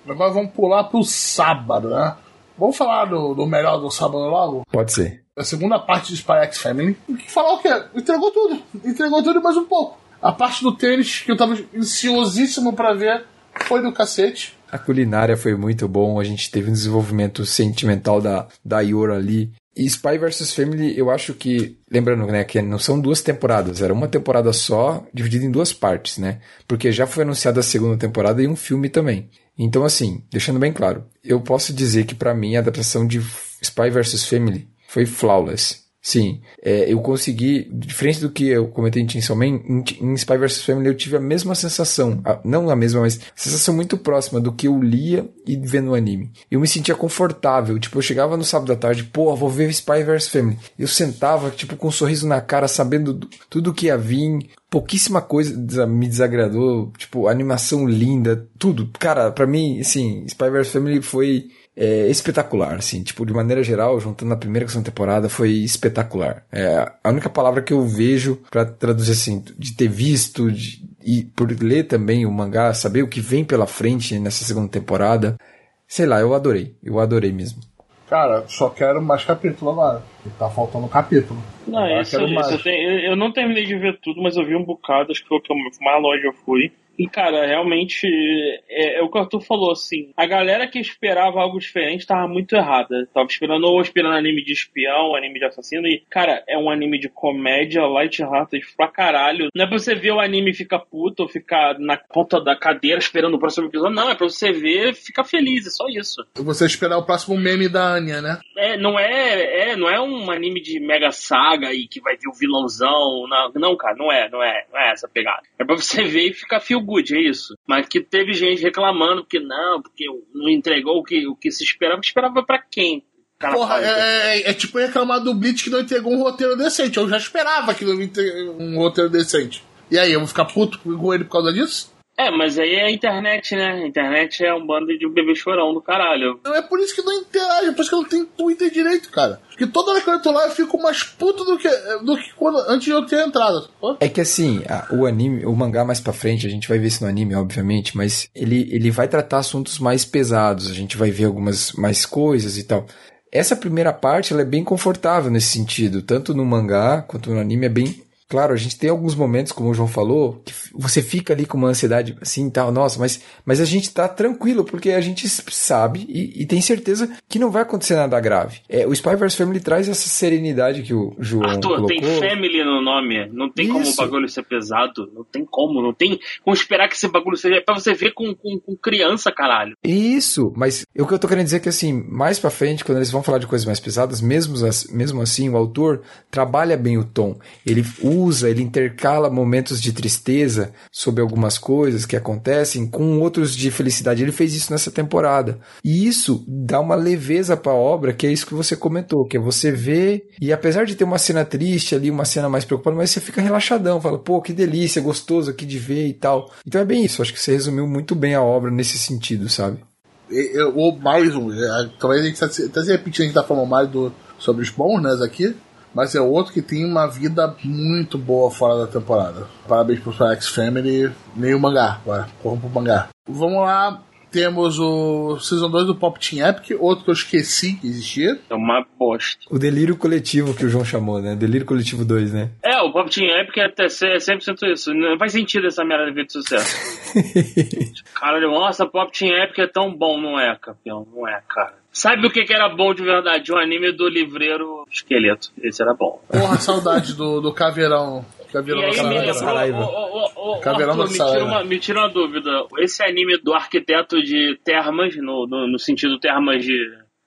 Agora vamos pular pro sábado, né? Vamos falar do, do melhor do sábado logo? Pode ser. a segunda parte de Spy X Family. O que falar o quê? Entregou tudo. Entregou tudo e mais um pouco. A parte do tênis, que eu tava ansiosíssimo para ver, foi do cacete. A culinária foi muito bom, a gente teve um desenvolvimento sentimental da, da Yora ali. E Spy vs Family, eu acho que, lembrando, né, que não são duas temporadas, era uma temporada só, dividida em duas partes, né? Porque já foi anunciada a segunda temporada e um filme também. Então, assim, deixando bem claro, eu posso dizer que para mim a adaptação de Spy vs Family foi flawless. Sim, é, eu consegui, diferente do que eu comentei em em, em Spy vs Family eu tive a mesma sensação, a, não a mesma, mas sensação muito próxima do que eu lia e vendo no anime. Eu me sentia confortável, tipo, eu chegava no sábado da tarde, pô, vou ver Spy vs Family. Eu sentava, tipo, com um sorriso na cara, sabendo do, tudo que ia vir, pouquíssima coisa me desagradou, tipo, animação linda, tudo. Cara, para mim, assim, Spy vs Family foi é, espetacular, assim, tipo, de maneira geral, juntando a primeira com a segunda temporada, foi espetacular. É a única palavra que eu vejo para traduzir assim, de ter visto, de, e por ler também o mangá, saber o que vem pela frente nessa segunda temporada, sei lá, eu adorei, eu adorei mesmo. Cara, só quero mais capítulo agora. Tá faltando capítulo. Não, isso, isso eu, tenho, eu, não terminei de ver tudo, mas eu vi um bocado, acho que foi o que mais longe eu fui. E, cara, realmente é, é, o que o Arthur falou, assim. A galera que esperava algo diferente tava muito errada. Tava esperando ou esperando anime de espião, anime de assassino. E, cara, é um anime de comédia, light-hearted pra caralho. Não é pra você ver o anime e ficar puto ou ficar na ponta da cadeira esperando o próximo episódio. Não, é pra você ver e ficar feliz, é só isso. Você esperar o próximo meme da Anya, né? É, não é, é, não é um anime de mega saga e que vai vir o vilãozão. Não, não, cara, não é, não é, não é essa pegada. É pra você (laughs) ver e ficar feel good, é isso. Mas que teve gente reclamando porque não, porque não entregou o que, o que se esperava. Esperava para quem? Cara Porra, é, é, é, tipo reclamar do Blitz que não entregou um roteiro decente. Eu já esperava que não ia um roteiro decente. E aí, eu vou ficar puto com ele por causa disso? É, mas aí é a internet, né? A internet é um bando de bebê chorão do caralho. É por isso que não interage, é por isso que eu não tenho Twitter direito, cara. Porque toda vez que eu entro lá eu fico mais puto do que, do que quando, antes de eu ter entrado. É que assim, a, o anime, o mangá mais pra frente, a gente vai ver isso no anime, obviamente, mas ele, ele vai tratar assuntos mais pesados, a gente vai ver algumas mais coisas e tal. Essa primeira parte ela é bem confortável nesse sentido, tanto no mangá quanto no anime é bem Claro, a gente tem alguns momentos, como o João falou, que você fica ali com uma ansiedade assim e tal, nossa, mas, mas a gente tá tranquilo, porque a gente sabe e, e tem certeza que não vai acontecer nada grave. É, o Spy vs Family traz essa serenidade que o João Arthur, colocou. tem Family no nome, não tem Isso. como o bagulho ser pesado, não tem como, não tem como esperar que esse bagulho seja, é pra você ver com, com, com criança, caralho. Isso, mas o que eu tô querendo dizer é que assim, mais pra frente, quando eles vão falar de coisas mais pesadas, mesmo, mesmo assim, o autor trabalha bem o tom. Ele usa, ele intercala momentos de tristeza sobre algumas coisas que acontecem com outros de felicidade. Ele fez isso nessa temporada. E isso dá uma leveza para a obra, que é isso que você comentou, que é você ver e apesar de ter uma cena triste ali, uma cena mais preocupada, mas você fica relaxadão, fala, pô, que delícia, gostoso aqui de ver e tal. Então é bem isso, acho que você resumiu muito bem a obra nesse sentido, sabe? Ou mais um, é, talvez a gente tá se repetindo, a gente tá falando mais do, sobre os bons, né, aqui, mas é outro que tem uma vida muito boa fora da temporada. Parabéns pro X Family, nem o mangá, vai, corram pro mangá. Vamos lá, temos o Season 2 do Pop Team Epic, outro que eu esqueci que existia. É uma bosta. O delírio coletivo que o João chamou, né? Delírio coletivo 2, né? É, o Pop Team Epic é até 100% isso. Não faz sentido essa merda de vida de sucesso. (laughs) Caralho, nossa, Pop Team Epic é tão bom, não é, campeão? Não é, cara. Sabe o que, que era bom de verdade? O anime do livreiro esqueleto. Esse era bom. Porra, saudade do, do caveirão. Caveirão da Saraiva. Caveirão da Saraiva. Me tira uma dúvida. Esse anime do arquiteto de termas, no, no, no sentido termas de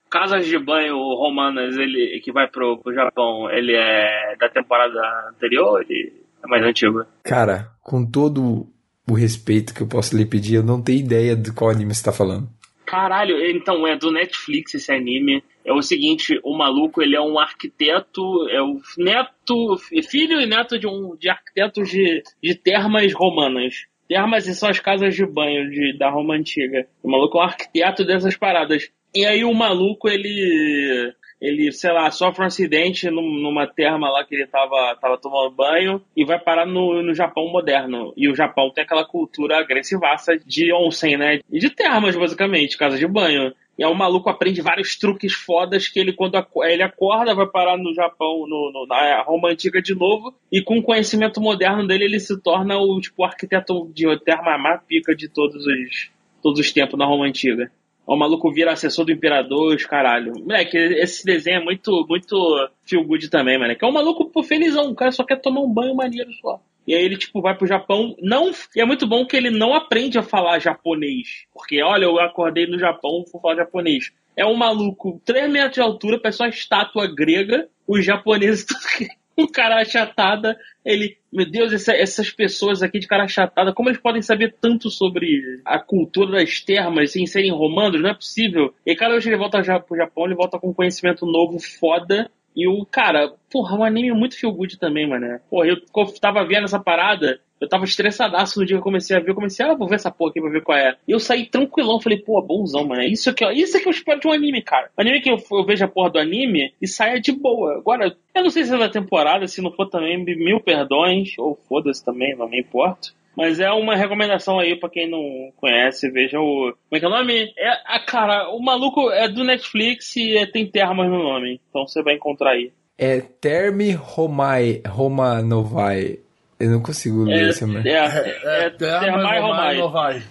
casas de banho romanas, ele que vai pro, pro Japão, ele é da temporada anterior? Ele é mais antigo? Cara, com todo o respeito que eu posso lhe pedir, eu não tenho ideia de qual anime você está falando. Caralho, então é do Netflix esse anime. É o seguinte, o maluco ele é um arquiteto, é o neto, filho e neto de um de arquitetos de, de termas romanas. Termas são as casas de banho de, da Roma antiga. O maluco é um arquiteto dessas paradas. E aí o maluco ele ele, sei lá, sofre um acidente numa terma lá que ele tava, tava tomando banho e vai parar no, no Japão moderno. E o Japão tem aquela cultura agressivaça de onsen, né? E de termas, basicamente, casa de banho. E o maluco aprende vários truques fodas que ele, quando ele acorda, vai parar no Japão, no, no, na Roma Antiga de novo, e com o conhecimento moderno dele, ele se torna o tipo arquiteto de terma mais pica de todos os, todos os tempos na Roma Antiga. O maluco vira assessor do imperador, os caralho. Moleque, esse desenho é muito, muito feel good também, mano. Que é um maluco pô, felizão, o cara só quer tomar um banho maneiro só. E aí ele, tipo, vai pro Japão. Não, e é muito bom que ele não aprende a falar japonês. Porque, olha, eu acordei no Japão, vou falar japonês. É um maluco 3 metros de altura, parece uma estátua grega. Os japoneses, (laughs) (laughs) um cara achatada. Ele, meu Deus, essa, essas pessoas aqui de cara achatada, como eles podem saber tanto sobre a cultura das termas sem serem romanos? Não é possível. E cada vez que ele volta pro Japão, ele volta com conhecimento novo, foda e o, cara, porra, um anime muito feel good também, mano. Porra, eu tava vendo essa parada, eu tava estressadaço no dia que eu comecei a ver, eu comecei, ah, vou ver essa porra aqui pra ver qual é. E eu saí tranquilão, falei, pô, bonzão, mano. Isso aqui, ó, isso aqui eu espero de um anime, cara. Um anime que eu, eu vejo a porra do anime e saia de boa. Agora, eu não sei se é da temporada, se não for também, mil perdões, ou foda-se também, não me importo. Mas é uma recomendação aí para quem não conhece, veja o. Como é que é o nome? É, a, cara, o maluco é do Netflix e é, tem termas no nome. Então você vai encontrar aí. É Termi Romai, Romanovai. Eu não consigo ler é, esse nome. É, é, é, é Termai Romai.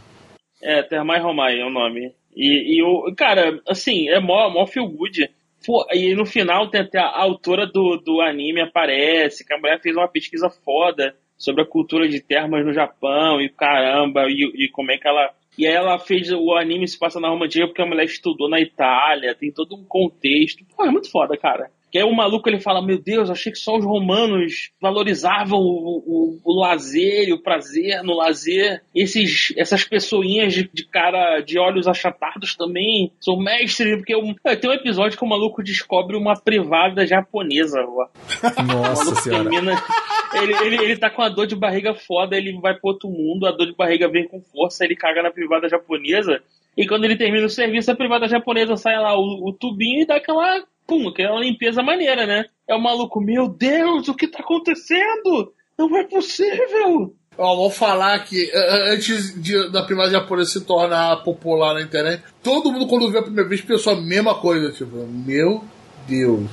É, Termai Romai é o nome. E, e o. Cara, assim, é mó, mó feel good. Pô, e no final tem até a autora do, do anime aparece, que a mulher fez uma pesquisa foda sobre a cultura de termas no Japão e caramba, e, e como é que ela. E aí ela fez o anime se passa na Roma Antiga porque a mulher estudou na Itália, tem todo um contexto. Pô, é muito foda, cara. Que aí o maluco ele fala: Meu Deus, achei que só os romanos valorizavam o, o, o lazer e o prazer no lazer. Esses, essas pessoinhas de, de, cara de olhos achatados também são mestres. Porque eu, tem um episódio que o maluco descobre uma privada japonesa. Ó. (laughs) Nossa senhora. Termina, ele, ele, ele tá com a dor de barriga foda, ele vai pro outro mundo, a dor de barriga vem com força, ele caga na privada japonesa. E quando ele termina o serviço, a privada japonesa sai lá o, o tubinho e dá aquela pum, aquela limpeza maneira, né? É o maluco, meu Deus, o que tá acontecendo? Não é possível! Ó, vou falar que antes de, da privada japonesa se tornar popular na internet, todo mundo quando viu a primeira vez pensou a mesma coisa, tipo, meu Deus.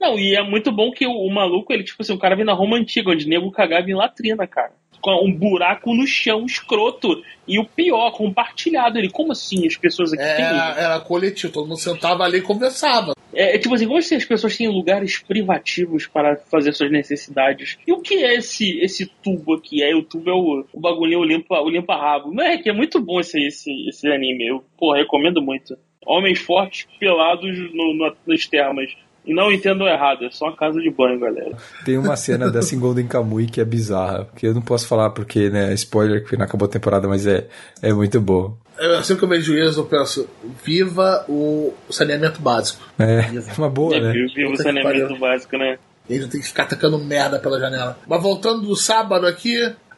Não, e é muito bom que o, o maluco, ele, tipo assim, o cara vem na Roma antiga, onde nego cagava em latrina, cara um buraco no chão escroto. E o pior, compartilhado. Ele, como assim as pessoas aqui era, têm. Era coletivo, todo mundo sentava ali e conversava. É, é, tipo assim, como assim as pessoas têm lugares privativos para fazer suas necessidades? E o que é esse, esse tubo aqui? Aí o tubo é o, o bagulhinho, o limpa, o limpa rabo. é que é muito bom esse, esse, esse anime. Eu, pô, recomendo muito. Homens fortes pelados no, no, nos termas. E não entendo errado, é só uma casa de banho, galera. Tem uma cena dessa em Golden Kamuy que é bizarra, que eu não posso falar porque, né, spoiler que não acabou a temporada, mas é, é muito bom. Eu, sempre que eu vejo isso, eu penso, viva o saneamento básico. É, viva. é uma boa, é, né? Viva o saneamento básico, né? Ele não tem que ficar tacando merda pela janela. Mas voltando do sábado aqui,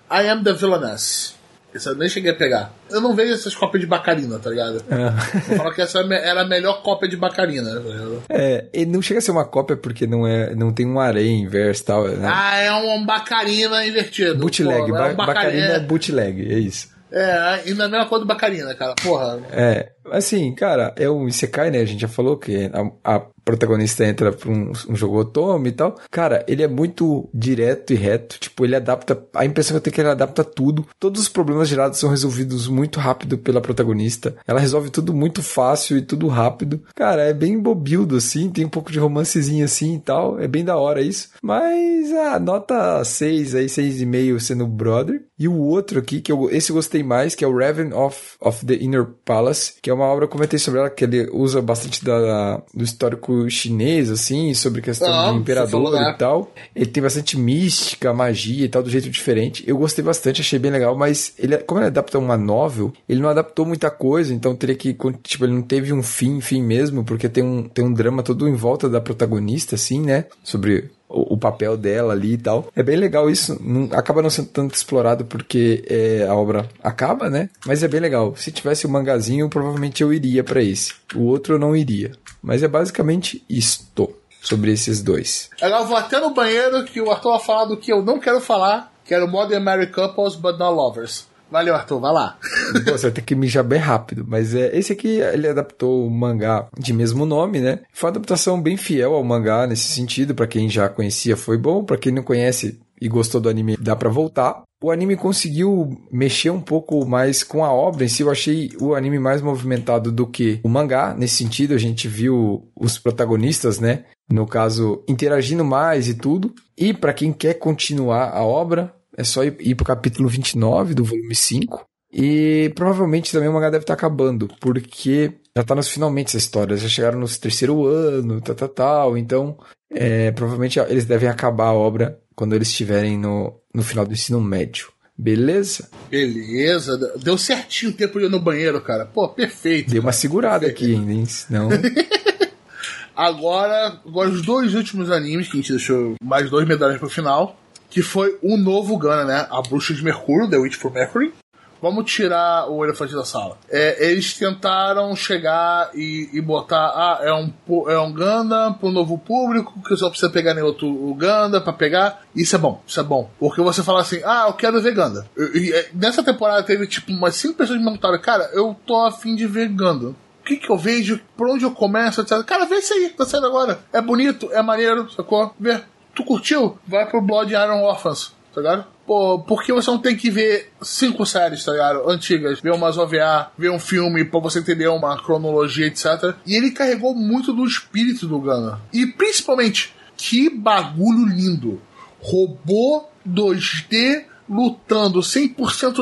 I Am the Villainess. Eu nem cheguei a pegar. Eu não vejo essas cópias de Bacarina, tá ligado? É. Eu falo que essa era a melhor cópia de Bacarina. Tá é, não chega a ser uma cópia porque não, é, não tem um areia inverso e tal. Né? Ah, é um Bacarina invertido. Bootleg. Pô, é um Bacarina é bootleg, é isso. É, e na mesma coisa do Bacarina, cara. Porra. É, assim, cara, é um Isekai, né? A gente já falou que a, a protagonista entra pra um, um jogo otome e tal. Cara, ele é muito direto e reto. Tipo, ele adapta. A impressão que eu tenho é que ele adapta tudo. Todos os problemas gerados são resolvidos muito rápido pela protagonista. Ela resolve tudo muito fácil e tudo rápido. Cara, é bem bobildo, assim. Tem um pouco de romancezinho assim e tal. É bem da hora isso. Mas a nota 6 aí, 6,5 sendo brother. E o outro aqui, que eu, esse eu gostei mais, que é o Raven of, of the Inner Palace, que é uma obra, eu comentei sobre ela, que ele usa bastante da, do histórico chinês, assim, sobre questão ah, do imperador e tal. Ele tem bastante mística, magia e tal, do jeito diferente. Eu gostei bastante, achei bem legal, mas ele, como ele adapta uma novel, ele não adaptou muita coisa, então teria que, tipo, ele não teve um fim, fim mesmo, porque tem um, tem um drama todo em volta da protagonista, assim, né? Sobre o, papel dela ali e tal. É bem legal isso. Não, acaba não sendo tanto explorado porque é, a obra acaba, né? Mas é bem legal. Se tivesse o um mangazinho, provavelmente eu iria para esse. O outro eu não iria. Mas é basicamente isto sobre esses dois. Agora eu vou até no banheiro que o Arthur vai falar do que eu não quero falar, que era o Modern Married Couples But Not Lovers. Valeu, Arthur, vai lá. Você vai ter que mijar bem rápido. Mas é, esse aqui, ele adaptou o mangá de mesmo nome, né? Foi uma adaptação bem fiel ao mangá nesse sentido. para quem já conhecia, foi bom. para quem não conhece e gostou do anime, dá para voltar. O anime conseguiu mexer um pouco mais com a obra em si. Eu achei o anime mais movimentado do que o mangá. Nesse sentido, a gente viu os protagonistas, né? No caso, interagindo mais e tudo. E para quem quer continuar a obra, é só ir, ir pro capítulo 29 do volume 5. E provavelmente também o mangá deve estar tá acabando, porque já tá nos finalmente essa história. Já chegaram no terceiro ano, tal, tal, tal. Então, é, provavelmente eles devem acabar a obra quando eles estiverem no, no final do ensino médio. Beleza? Beleza. Deu certinho o tempo de ir no banheiro, cara. Pô, perfeito. Deu uma segurada perfeito. aqui ainda, hein? Senão... (laughs) agora, agora, os dois últimos animes que a gente deixou mais dois medalhas pro final que foi o novo Gana, né? A Bruxa de Mercúrio, The Witch for Mercury. Vamos tirar o elefante da sala. É, eles tentaram chegar e, e, botar. Ah, é um, é um Ganda pro novo público, que só precisa pegar nem outro Ganda pra pegar. Isso é bom, isso é bom. Porque você fala assim, ah, eu quero ver Ganda. E, e, nessa temporada teve tipo umas 5 pessoas me perguntaram, cara, eu tô afim de ver Ganda. O que, que eu vejo? Por onde eu começo? Etc. Cara, vê isso aí, tá saindo agora. É bonito, é maneiro, sacou? Vê tu curtiu? Vai pro Blood Iron Orphans, tá ligado? Pô, porque você não tem que ver cinco séries, tá ligado? Antigas, ver umas OVA, ver um filme pra você entender uma cronologia, etc. E ele carregou muito do espírito do Gunner. E principalmente, que bagulho lindo. Robô 2D lutando 100%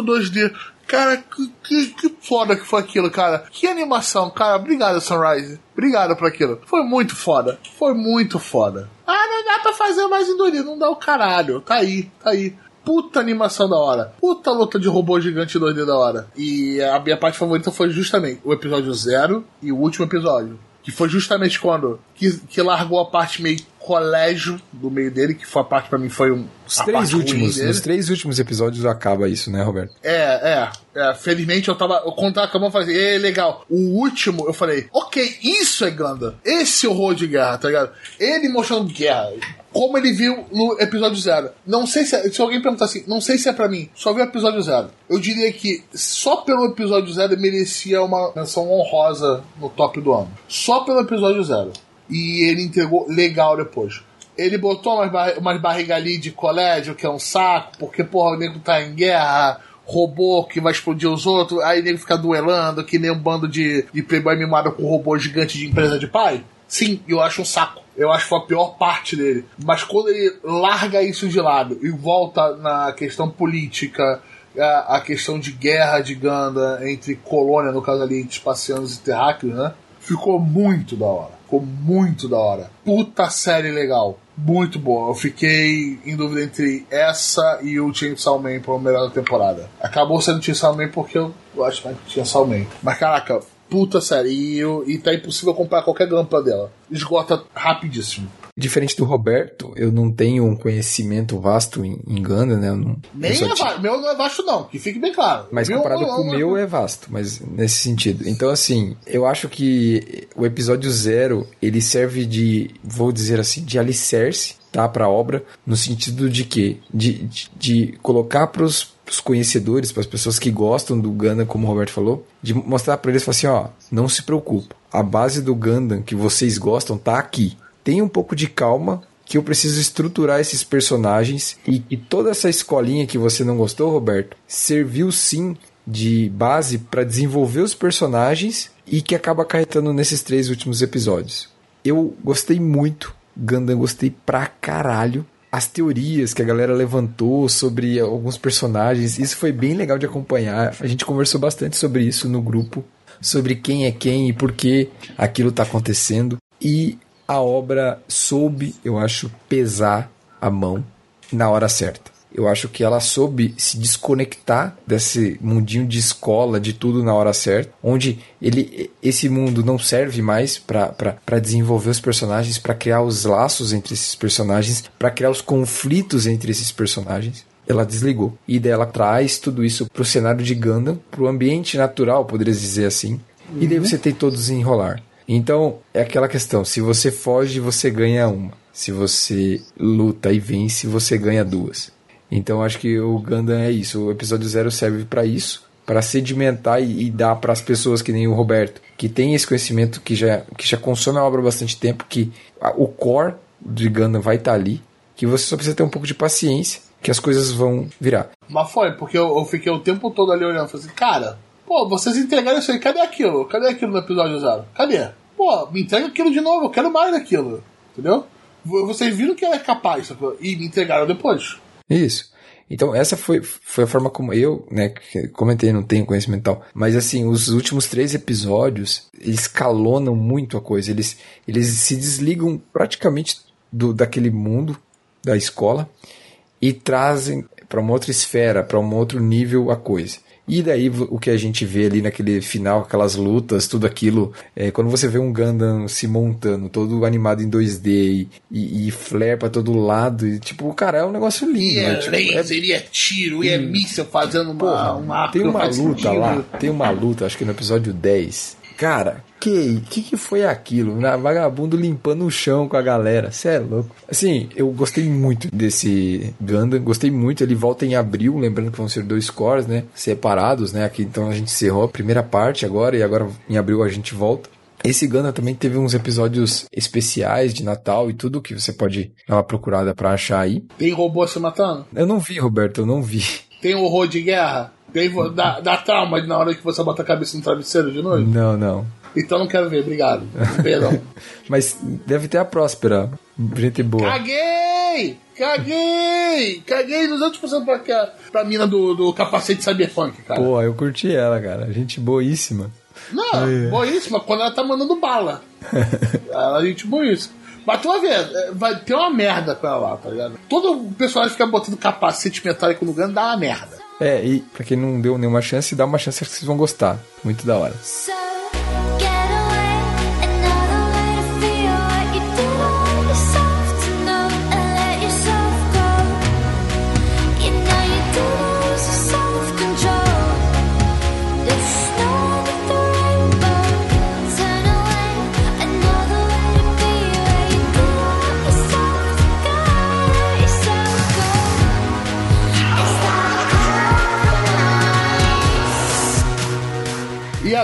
2D. Cara, que, que, que, foda que foi aquilo, cara. Que animação, cara. Obrigado, Sunrise. Obrigado por aquilo. Foi muito foda. Foi muito foda. Ah, não dá pra fazer mais 2D. Não dá o caralho. Tá aí, tá aí. Puta animação da hora. Puta luta de robô gigante 2D da hora. E a minha parte favorita foi justamente o episódio 0 e o último episódio. Que foi justamente quando que, que largou a parte meio colégio do meio dele, que foi a parte para mim foi um. Os três últimos, nos três últimos episódios acaba isso, né, Roberto? É, é. é felizmente eu tava. Eu quando tava acabando, eu falei, é legal. O último, eu falei, ok, isso é Ganda. Esse horror de guerra, tá ligado? Ele mostrando guerra. Como ele viu no episódio zero. Não sei se. Se alguém perguntar assim, não sei se é para mim, só vi o episódio zero. Eu diria que só pelo episódio zero merecia uma menção honrosa no top do ano. Só pelo episódio zero e ele entregou legal depois. Ele botou umas, bar umas barrigas ali de colégio, que é um saco, porque, porra, o nego tá em guerra, robô que vai explodir os outros, aí nego fica duelando, que nem um bando de, de playboy mimado com robô gigante de empresa de pai. Sim, eu acho um saco. Eu acho que foi a pior parte dele. Mas quando ele larga isso de lado e volta na questão política, a, a questão de guerra de Ganda entre colônia, no caso ali, espacianos e terráqueos, né? Ficou muito da hora. Ficou muito da hora. Puta série legal. Muito boa. Eu fiquei em dúvida entre essa e o Chainsaw Man para o melhor da temporada. Acabou sendo Chainsaw Man porque eu acho que tinha Chainsaw Man. Mas caraca, puta série. E, tá impossível comprar qualquer grampa dela. Esgota rapidíssimo. Diferente do Roberto, eu não tenho um conhecimento vasto em, em Ganda, né? Não, Nem é vasto. Meu não é vasto, não, que fique bem claro. Mas meu, comparado com o meu é vasto, mas nesse sentido. Então, assim, eu acho que o episódio zero, ele serve de, vou dizer assim, de alicerce, tá? Pra obra, no sentido de que? De, de, de colocar pros os conhecedores, para as pessoas que gostam do Gundam, como o Roberto falou, de mostrar para eles assim, ó, não se preocupa. A base do Gundam que vocês gostam tá aqui tenha um pouco de calma que eu preciso estruturar esses personagens e que toda essa escolinha que você não gostou, Roberto, serviu sim de base para desenvolver os personagens e que acaba acarretando nesses três últimos episódios. Eu gostei muito, Gundam gostei pra caralho. As teorias que a galera levantou sobre alguns personagens, isso foi bem legal de acompanhar. A gente conversou bastante sobre isso no grupo, sobre quem é quem e por que aquilo está acontecendo. E a obra soube, eu acho, pesar a mão na hora certa. Eu acho que ela soube se desconectar desse mundinho de escola, de tudo na hora certa, onde ele, esse mundo não serve mais para desenvolver os personagens, para criar os laços entre esses personagens, para criar os conflitos entre esses personagens. Ela desligou. E daí ela traz tudo isso para o cenário de Gundam, para o ambiente natural, poderia dizer assim. Uhum. E daí uhum. você tem todos enrolar. Então, é aquela questão: se você foge, você ganha uma. Se você luta e vence, você ganha duas. Então acho que o Gundam é isso. O episódio zero serve para isso, para sedimentar e, e dar para as pessoas que nem o Roberto, que tem esse conhecimento que já que já consome a obra há bastante tempo, que a, o core de Gundam vai estar tá ali, que você só precisa ter um pouco de paciência, que as coisas vão virar. Mas foi, porque eu, eu fiquei o tempo todo ali olhando, falei assim, cara, pô, vocês entregaram isso aí, cadê aquilo? Cadê aquilo no episódio zero? Cadê? Pô, me entrega aquilo de novo, eu quero mais daquilo. Entendeu? Vocês viram que ela é capaz e me entregaram depois. Isso. Então, essa foi, foi a forma como eu, né, comentei, não tenho conhecimento tal, mas assim, os últimos três episódios, eles escalonam muito a coisa, eles, eles se desligam praticamente do, daquele mundo da escola e trazem para uma outra esfera, para um outro nível a coisa. E daí o que a gente vê ali naquele final, aquelas lutas, tudo aquilo, é, quando você vê um Gundam se montando, todo animado em 2D e, e, e flare pra todo lado, e tipo, cara, é um negócio lindo. E é, né? tipo, laser, é... e é tiro, e é míssil fazendo uma, Porra, uma Tem uma luta lá, tem uma luta, acho que no episódio 10, Cara, que, que que foi aquilo? Na vagabundo limpando o chão com a galera. Você é louco. Assim, eu gostei muito desse Gundam, gostei muito. Ele volta em abril, lembrando que vão ser dois cores, né? Separados, né? Aqui então a gente encerrou a primeira parte agora e agora em abril a gente volta. Esse Gundam também teve uns episódios especiais de Natal e tudo que você pode dar uma procurada para achar aí. Tem robô se matando? Eu não vi, Roberto, eu não vi. Tem horror de guerra? Tem, dá, dá trauma na hora que você bota a cabeça no travesseiro de noite? Não, não. Então não quero ver, obrigado. Perdão. (laughs) Mas deve ter a próspera. Gente boa. Caguei! Caguei! Caguei 200% pra, pra mina do, do capacete cyberpunk, cara. Pô, eu curti ela, cara. Gente boíssima. Não, Ai. boíssima quando ela tá mandando bala. (laughs) ela é gente boíssima. Mas tu vai ver, é, vai ter uma merda com ela lá, tá ligado? Todo personagem fica botando capacete metálico no Gano dá uma merda. É, e pra quem não deu nenhuma chance, dá uma chance que vocês vão gostar. Muito da hora.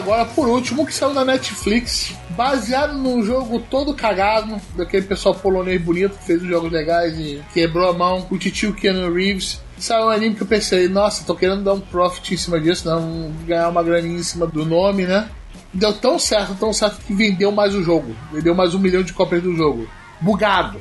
Agora, por último, que saiu na Netflix, baseado num jogo todo cagado, daquele pessoal polonês bonito que fez os jogos legais e quebrou a mão, o titio Keanu Reeves. Saiu um anime que eu pensei, nossa, tô querendo dar um profit em cima disso, não ganhar uma graninha em cima do nome, né? Deu tão certo, tão certo que vendeu mais o jogo. Vendeu mais um milhão de cópias do jogo. Bugado.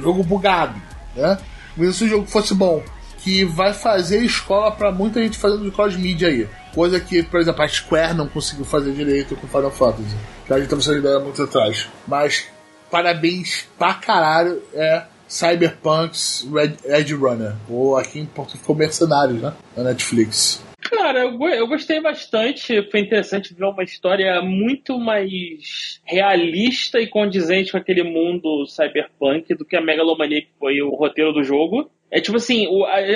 jogo bugado, né? Mas se o jogo fosse bom, que vai fazer escola para muita gente fazendo cross-media aí. Coisa que, por exemplo, a Square não conseguiu fazer direito com Final Fantasy. Que a gente tava sendo ideia muito atrás. Mas parabéns pra caralho é Cyberpunk's Red Runner. Ou aqui em Portugal ficou Mercenários, né? Na Netflix. Cara, eu, eu gostei bastante. Foi interessante ver uma história muito mais realista e condizente com aquele mundo cyberpunk do que a Megalomania que foi o roteiro do jogo. É tipo assim,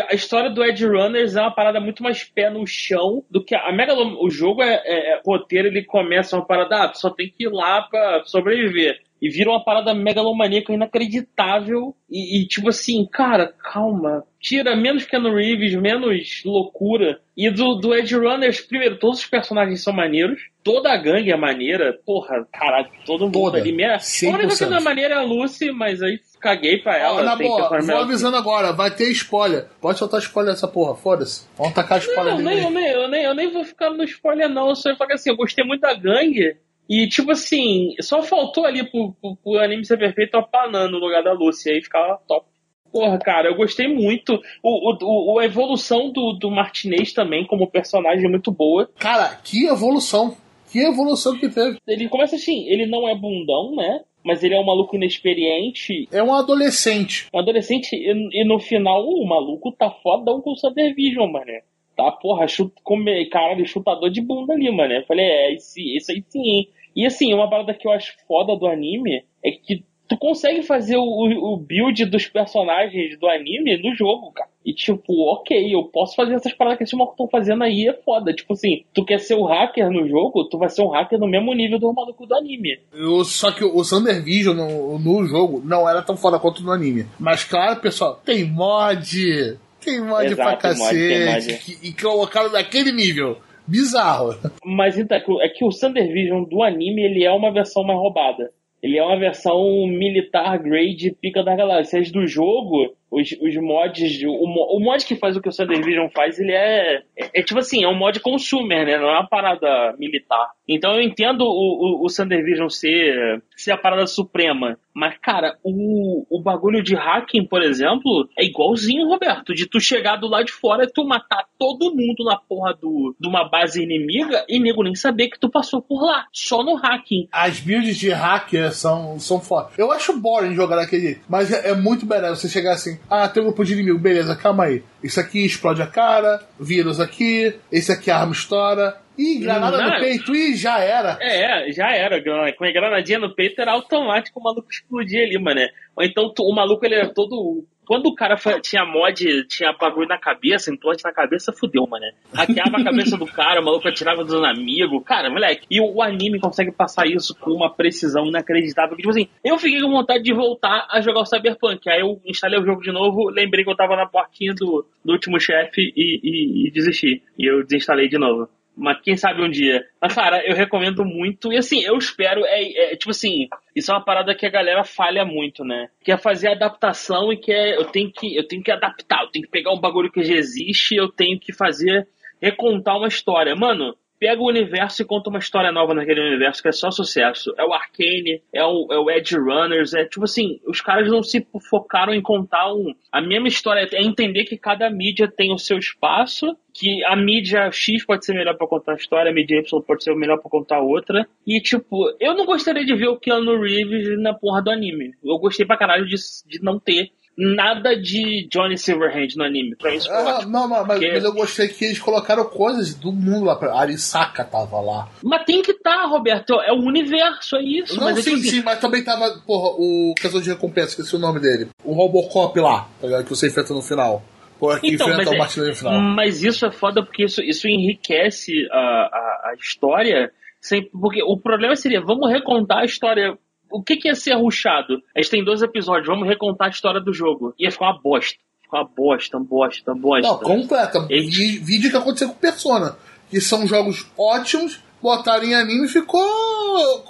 a, história do Edge Runners é uma parada muito mais pé no chão do que a, a Megalom O jogo é, é, é, roteiro, ele começa uma parada, ah, só tem que ir lá pra sobreviver. E vira uma parada megalomaníaca inacreditável. E, e, tipo assim, cara, calma. Tira menos Keanu Reeves, menos loucura. E do, do Edge Runners, primeiro, todos os personagens são maneiros. Toda a gangue é maneira. Porra, caralho, todo mundo Toda. ali. Minha... A única que não é maneira é a Lucy, mas aí caguei pra ela. na boa, vou avisando agora, vai ter spoiler. Pode soltar spoiler nessa porra, foda-se. Vamos tacar spoiler não, nem, eu, nem, eu, nem, eu nem vou ficar no spoiler, não. Eu só falar assim, eu gostei muito da gangue. E, tipo assim, só faltou ali pro, pro, pro anime ser perfeito a Panã no lugar da Lucy. Aí ficava top. Porra, cara, eu gostei muito. O, o, o, a evolução do, do Martinez também, como personagem, é muito boa. Cara, que evolução. Que evolução que teve. Ele começa assim, ele não é bundão, né? mas ele é um maluco inexperiente. É um adolescente. Um adolescente, e, e no final o maluco tá fodão com o Super Vision, mané. Tá, porra, chuta, come, caralho, chutador de bunda ali, mané. Falei, é, esse, esse aí sim. E assim, uma parada que eu acho foda do anime é que tu consegue fazer o, o build dos personagens do anime no jogo, cara. E tipo, ok, eu posso fazer essas paradas que esses malucos estão fazendo aí, é foda. Tipo assim, tu quer ser o hacker no jogo, tu vai ser um hacker no mesmo nível do maluco do anime. Eu, só que o Thunder Vision no, no jogo não era tão foda quanto no anime. Mas claro, pessoal, tem mod, Tem mod Exato, pra mod, cacete. mod. que- E colocaram daquele nível. Bizarro. Mas então, é que o- é Thunder Vision do anime ele é uma versão mais roubada. Ele é uma versão militar grade pica da galáxia. As do jogo, os, os mods. O, o mod que faz o que o Thunder Vision faz, ele é, é. é tipo assim, é um mod consumer, né? Não é uma parada militar. Então eu entendo o, o, o Thunder Vision ser, ser a parada suprema. Mas, cara, o, o bagulho de hacking, por exemplo, é igualzinho, Roberto. De tu chegar do lado de fora e tu matar todo mundo na porra do, de uma base inimiga e nego nem saber que tu passou por lá. Só no hacking. As builds de hacker são, são foda. Eu acho boring jogar daquele jeito, mas é, é muito melhor você chegar assim: ah, tem um grupo de inimigo, beleza, calma aí. Isso aqui explode a cara, vírus aqui, esse aqui a arma estoura. Ih, granada Não. no peito, ih, já era. É, já era. Com a granadinha no peito era automático o maluco explodir ali, mano. Ou então o maluco ele era todo. Quando o cara fa- tinha mod, tinha bagulho na cabeça, implante na cabeça, fudeu, mano. Hackeava a cabeça do cara, o maluco atirava dos amigos. Cara, moleque. E o, anime consegue passar isso com uma precisão inacreditável. Tipo assim, eu fiquei com vontade de voltar a jogar o Cyberpunk. Aí eu instalei o jogo de novo, lembrei que eu tava na portinha do, do último chefe e, e- e desisti. E eu desinstalei de novo. Mas quem sabe um dia. Mas, cara, eu recomendo muito. E assim, eu espero. É, é, tipo assim, isso é uma parada que a galera falha muito, né? Que é fazer adaptação e que é. Eu tenho que, eu tenho que adaptar, eu tenho que pegar um bagulho que já existe, eu tenho que fazer. recontar uma história. Mano, pega o universo e conta uma história nova naquele universo que é só sucesso. É o Arcane, é o, é o Edge Runners, é tipo assim, os caras não se focaram em contar um, a mesma história, é entender que cada mídia tem o seu espaço, que a mídia X pode ser melhor pra contar a história, a mídia Y pode ser melhor pra contar outra. E tipo, eu não gostaria de ver o Keanu Reeves na porra do anime. Eu gostei pra caralho de, de não ter nada de Johnny Silverhand no anime. Pra isso foi Ah, ótimo. não, não, mas, Porque- mas eu gostei que eles colocaram coisas do mundo lá. pra- Arisaka tava lá. Mas tem que estar, Roberto. É o universo, é isso. Não, mas é sim, tipo assim, sim, mas também tava, porra, o caçador de recompensa, esqueci o nome dele. O Robocop lá, tá? Que você enfrenta no final. Porra, que Então, enfrenta mas, o é- martilheiro no final. mas isso é foda porque isso, isso enriquece a, a, a história. Sem, porque o problema seria, vamos recontar a história. O que, que ia ser ruxado? A gente tem dois episódios, vamos recontar a história do jogo. Ia ficar uma bosta. Ficar uma bosta, uma bosta, uma bosta. Não, completa. Vídeo que aconteceu com Persona. Que são jogos ótimos, botaram em anime e ficou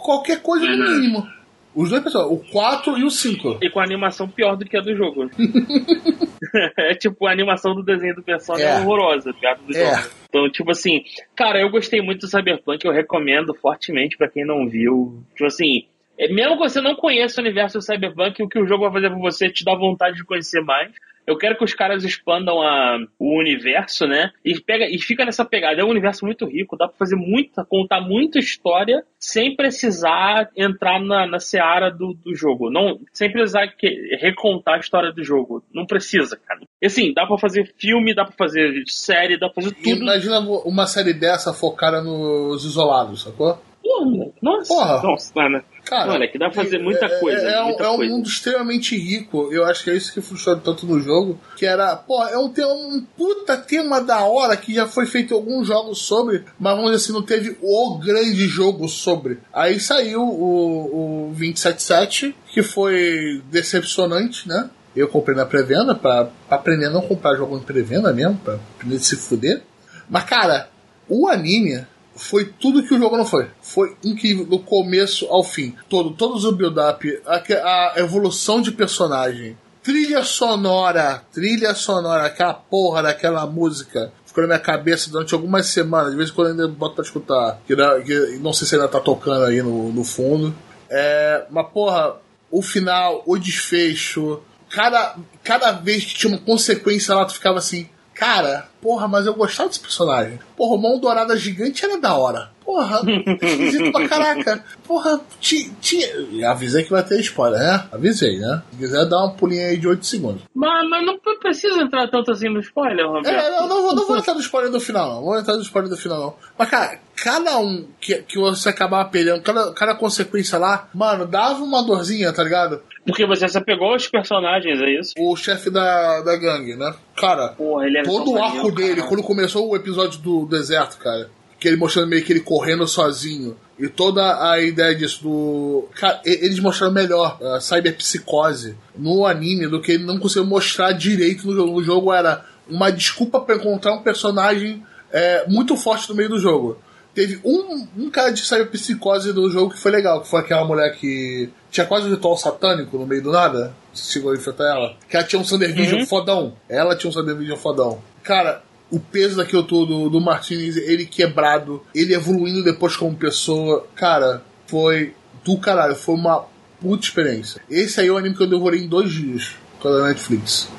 qualquer coisa no Uhum. mínimo. Os dois pessoal, o 4 e o 5. E com a animação pior do que a do jogo. (laughs) (laughs) é tipo, a animação do desenho do Persona é, É. horrorosa, pior do É. jogo. Então, tipo assim, cara, eu gostei muito do Cyberpunk, eu recomendo fortemente pra quem não viu. Tipo assim, mesmo que você não conheça o universo do Cyberpunk, o que o jogo vai fazer por você é te dá vontade de conhecer mais. Eu quero que os caras expandam a, o universo, né? E, pega, e fica nessa pegada. É um universo muito rico, dá pra fazer muita, contar muita história sem precisar entrar na, na seara do, do jogo. Não, sem precisar que, recontar a história do jogo. Não precisa, cara. E assim, dá pra fazer filme, dá pra fazer série, dá pra fazer tudo. Imagina uma série dessa focada nos isolados, sacou? Porra, nossa, Porra. nossa, mano. Cara, Moleque, dá pra fazer muita é- coisa, É, um- muita é um coisa. mundo extremamente rico. Eu acho que é isso que frustrou tanto no jogo. Que era, pô, é um, tema, um puta tema da hora que já foi feito alguns jogos sobre, mas vamos dizer assim, não teve o grande jogo sobre. Aí saiu o, o 277, que foi decepcionante, né? Eu comprei na pré-venda pra, pra aprender a não comprar jogo em pré-venda mesmo, pra aprender a se fuder. Mas, cara, o anime foi tudo que o jogo não foi. Foi incrível, do começo ao fim. Todo, todos o build-up, a, a evolução de personagem, trilha sonora, trilha sonora, aquela porra daquela música. Ficou na minha cabeça durante algumas semanas. De vez em quando ainda boto pra escutar. Que, que não sei se ainda tá tocando aí no, no fundo. É, mas, porra, o final, o desfecho. Cada, cada vez que tinha uma consequência lá, tu ficava assim. Cara, porra, mas eu gostava desse personagem. Porra, o mão dourada gigante era da hora. Porra, esquisito pra caraca. Porra, ti- tinha. Avisei que vai ter spoiler, né? Avisei, né? Se quiser dar uma pulinha aí de 8 segundos. Mas, mas não precisa entrar tanto assim no spoiler, Roberto. É, eu não, vou- não vou entrar no spoiler do final, não. Vou entrar no spoiler do final, não. Mas, cara, cada um que, que você acabava perdendo, cada, cada consequência lá, mano, dava uma dorzinha, tá ligado? Porque você se apegou aos personagens, é isso? O chefe da, da gangue, né? Cara, Porra, é todo o arco dele, cara. quando começou o episódio do deserto, cara, que ele mostrando meio que ele correndo sozinho, e toda a ideia disso do. Cara, eles mostraram melhor a cyberpsicose no anime do que ele não conseguiu mostrar direito no jogo. No jogo era uma desculpa pra encontrar um personagem é, muito forte no meio do jogo. Teve um, um cara de cyberpsicose do jogo que foi legal, que foi aquela mulher que tinha quase um ritual satânico no meio do nada. Você chegou a enfrentar ela? Que ela tinha um Thunder Vision Uhum. fodão. Ela tinha um Thunder Vision fodão. Cara, o peso daquilo tudo, do Martinez, ele quebrado, ele evoluindo depois como pessoa, cara, foi do caralho. Foi uma puta experiência. Esse aí é o anime que eu devorei em dois dias com a Netflix.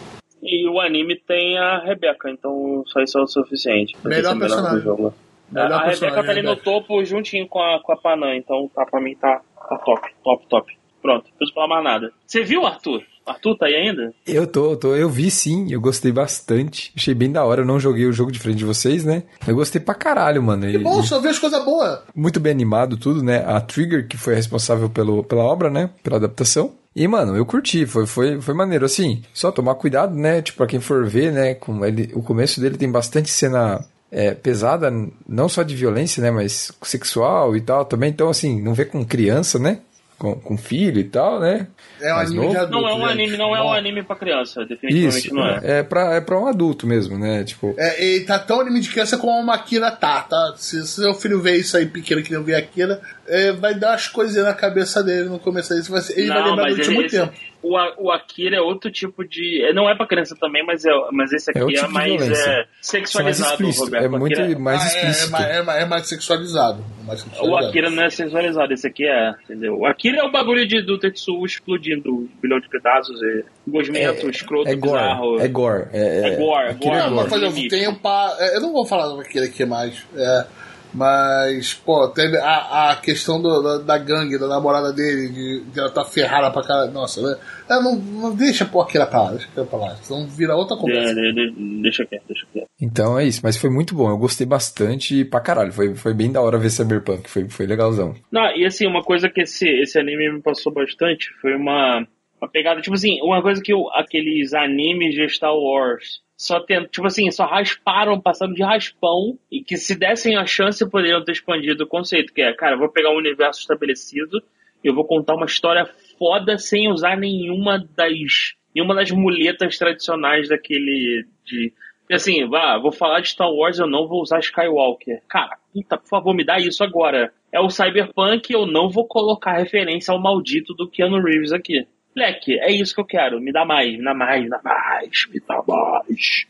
E o anime tem a Rebeca, então só isso é o suficiente. Melhor personagem. do jogo. Melhor a Rebeca personagem, tá ali no Rebeca. topo juntinho com a, com a Panam, então tá, pra mim tá, tá top, top, top. Pronto, não preciso falar mais nada. Você viu, Arthur? Arthur tá aí ainda? Eu tô, eu tô, eu vi sim, eu gostei bastante. Achei bem da hora, eu não joguei o jogo de frente de vocês, né? Eu gostei pra caralho, mano. E- Bom, só vejo coisa boa. muito bem animado tudo, né? A Trigger, que foi a responsável pelo, pela obra, né? Pela adaptação. E, mano, eu curti, foi, foi, foi maneiro. Assim, só tomar cuidado, né? Tipo, pra quem for ver, né? Com ele, o começo dele tem bastante cena é, pesada, não só de violência, né? Mas sexual e tal também. Então, assim, não vê com criança, né? Com, com filho e tal, né? É um Mais anime de novo? adulto. Não é um anime, não é um anime pra criança, definitivamente Isso, não é. é, pra, é pra um adulto mesmo, né? Tipo, É, ele tá tão anime de criança como a Makira tá, tá? Se, se seu filho ver isso aí pequeno que não vê Akira, é, vai dar umas coisinhas na cabeça dele no começo aí. Ele vai não, lembrar mas muito esse- tempo. O, A- o Akira é outro tipo de. é, Não é pra criança também, mas, é, mas esse aqui É é, outro tipo de mais é, é mais sexualizado, explícito. Roberto. É muito Akira- mais Ah, é, é, explícito. mais- é mais- é mais sexualizado. Mais O sexualizado. Akira não é sensualizado, esse aqui é, entendeu? O Akira é o bagulho de, do Tetsuo explodindo um bilhão de pedaços, e gosmento, escroto, é gore. bizarro. É gore. É, É gore, Akira gore. é Não, mas gore. tem um par. é, Eu não vou falar do Akira aqui mais. é, mas, pô, teve a, a questão do- da, da gangue, da namorada dele, de, de ela tá ferrada pra caralho. Nossa, né? É, não, não deixa pô Akira pra lá, deixa Akira pra lá. Senão vira outra conversa. de- de- deixa quieto, deixa quieto. Então é isso, mas foi muito bom. Eu gostei bastante pra caralho. Foi, foi bem da hora ver Cyberpunk. Foi, foi legalzão. Não, e assim, uma coisa que esse, esse anime me passou bastante foi uma, uma pegada, tipo assim, uma coisa que aqueles animes de Star Wars só tem, tipo assim, só rasparam, passaram de raspão, e que se dessem a chance poderiam ter expandido o conceito, que é, cara, vou pegar um universo estabelecido, eu vou contar uma história foda sem usar nenhuma das nenhuma das muletas tradicionais daquele de assim, vá, vou falar de Star Wars, eu não vou usar Skywalker. Cara, puta, por favor, me dá isso agora. É o Cyberpunk, eu não vou colocar referência ao maldito do Keanu Reeves aqui. Moleque, é isso que eu quero. Me dá mais, me dá mais, me dá mais, me dá mais.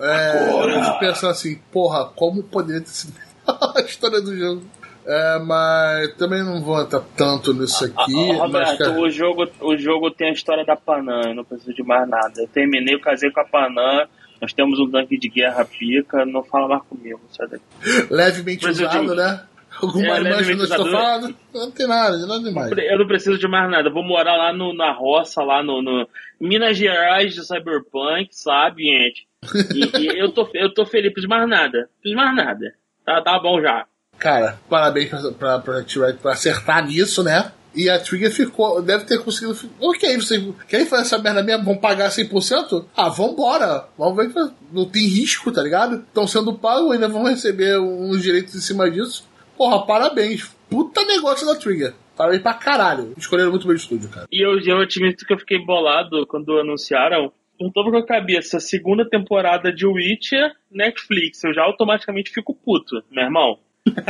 É, Agora. eu fico pensando assim, porra, como poderia ter sido (laughs) a história do jogo? É, mas também não vou entrar tanto nisso aqui. Ah, mas, Roberto, cara, o jogo, o jogo tem a história da Panam, eu não preciso de mais nada. Eu terminei, eu casei com a Panam, nós temos um tanque de guerra pica, não fala mais comigo, sai daqui. (laughs) levemente Mas usado, digo- né? Alguma É, imagem usado. falando, não tem nada, nada demais. Eu não preciso de mais nada. Vou morar lá no, na roça, lá no, no Minas Gerais de Cyberpunk, sabe, gente? E, e (laughs) eu, tô, eu tô feliz, de mais nada. De mais nada. Tá, tá bom já. Cara, parabéns pra, pra, por acertar nisso, né? E a Trigger ficou, deve ter conseguido. Ok, vocês querem fazer essa merda mesmo? Vão pagar 100%? Ah, vambora! Vamos ver que não tem risco, tá ligado? Estão sendo pagos, ainda vão receber uns direitos em cima disso. Porra, parabéns. Puta negócio da Trigger. Parabéns pra caralho. Escolheram muito bem o estúdio, cara. E eu, eu admito que eu fiquei bolado quando anunciaram. Não tô com a cabeça. Segunda temporada de Witcher, Netflix. Eu já automaticamente fico puto, meu irmão.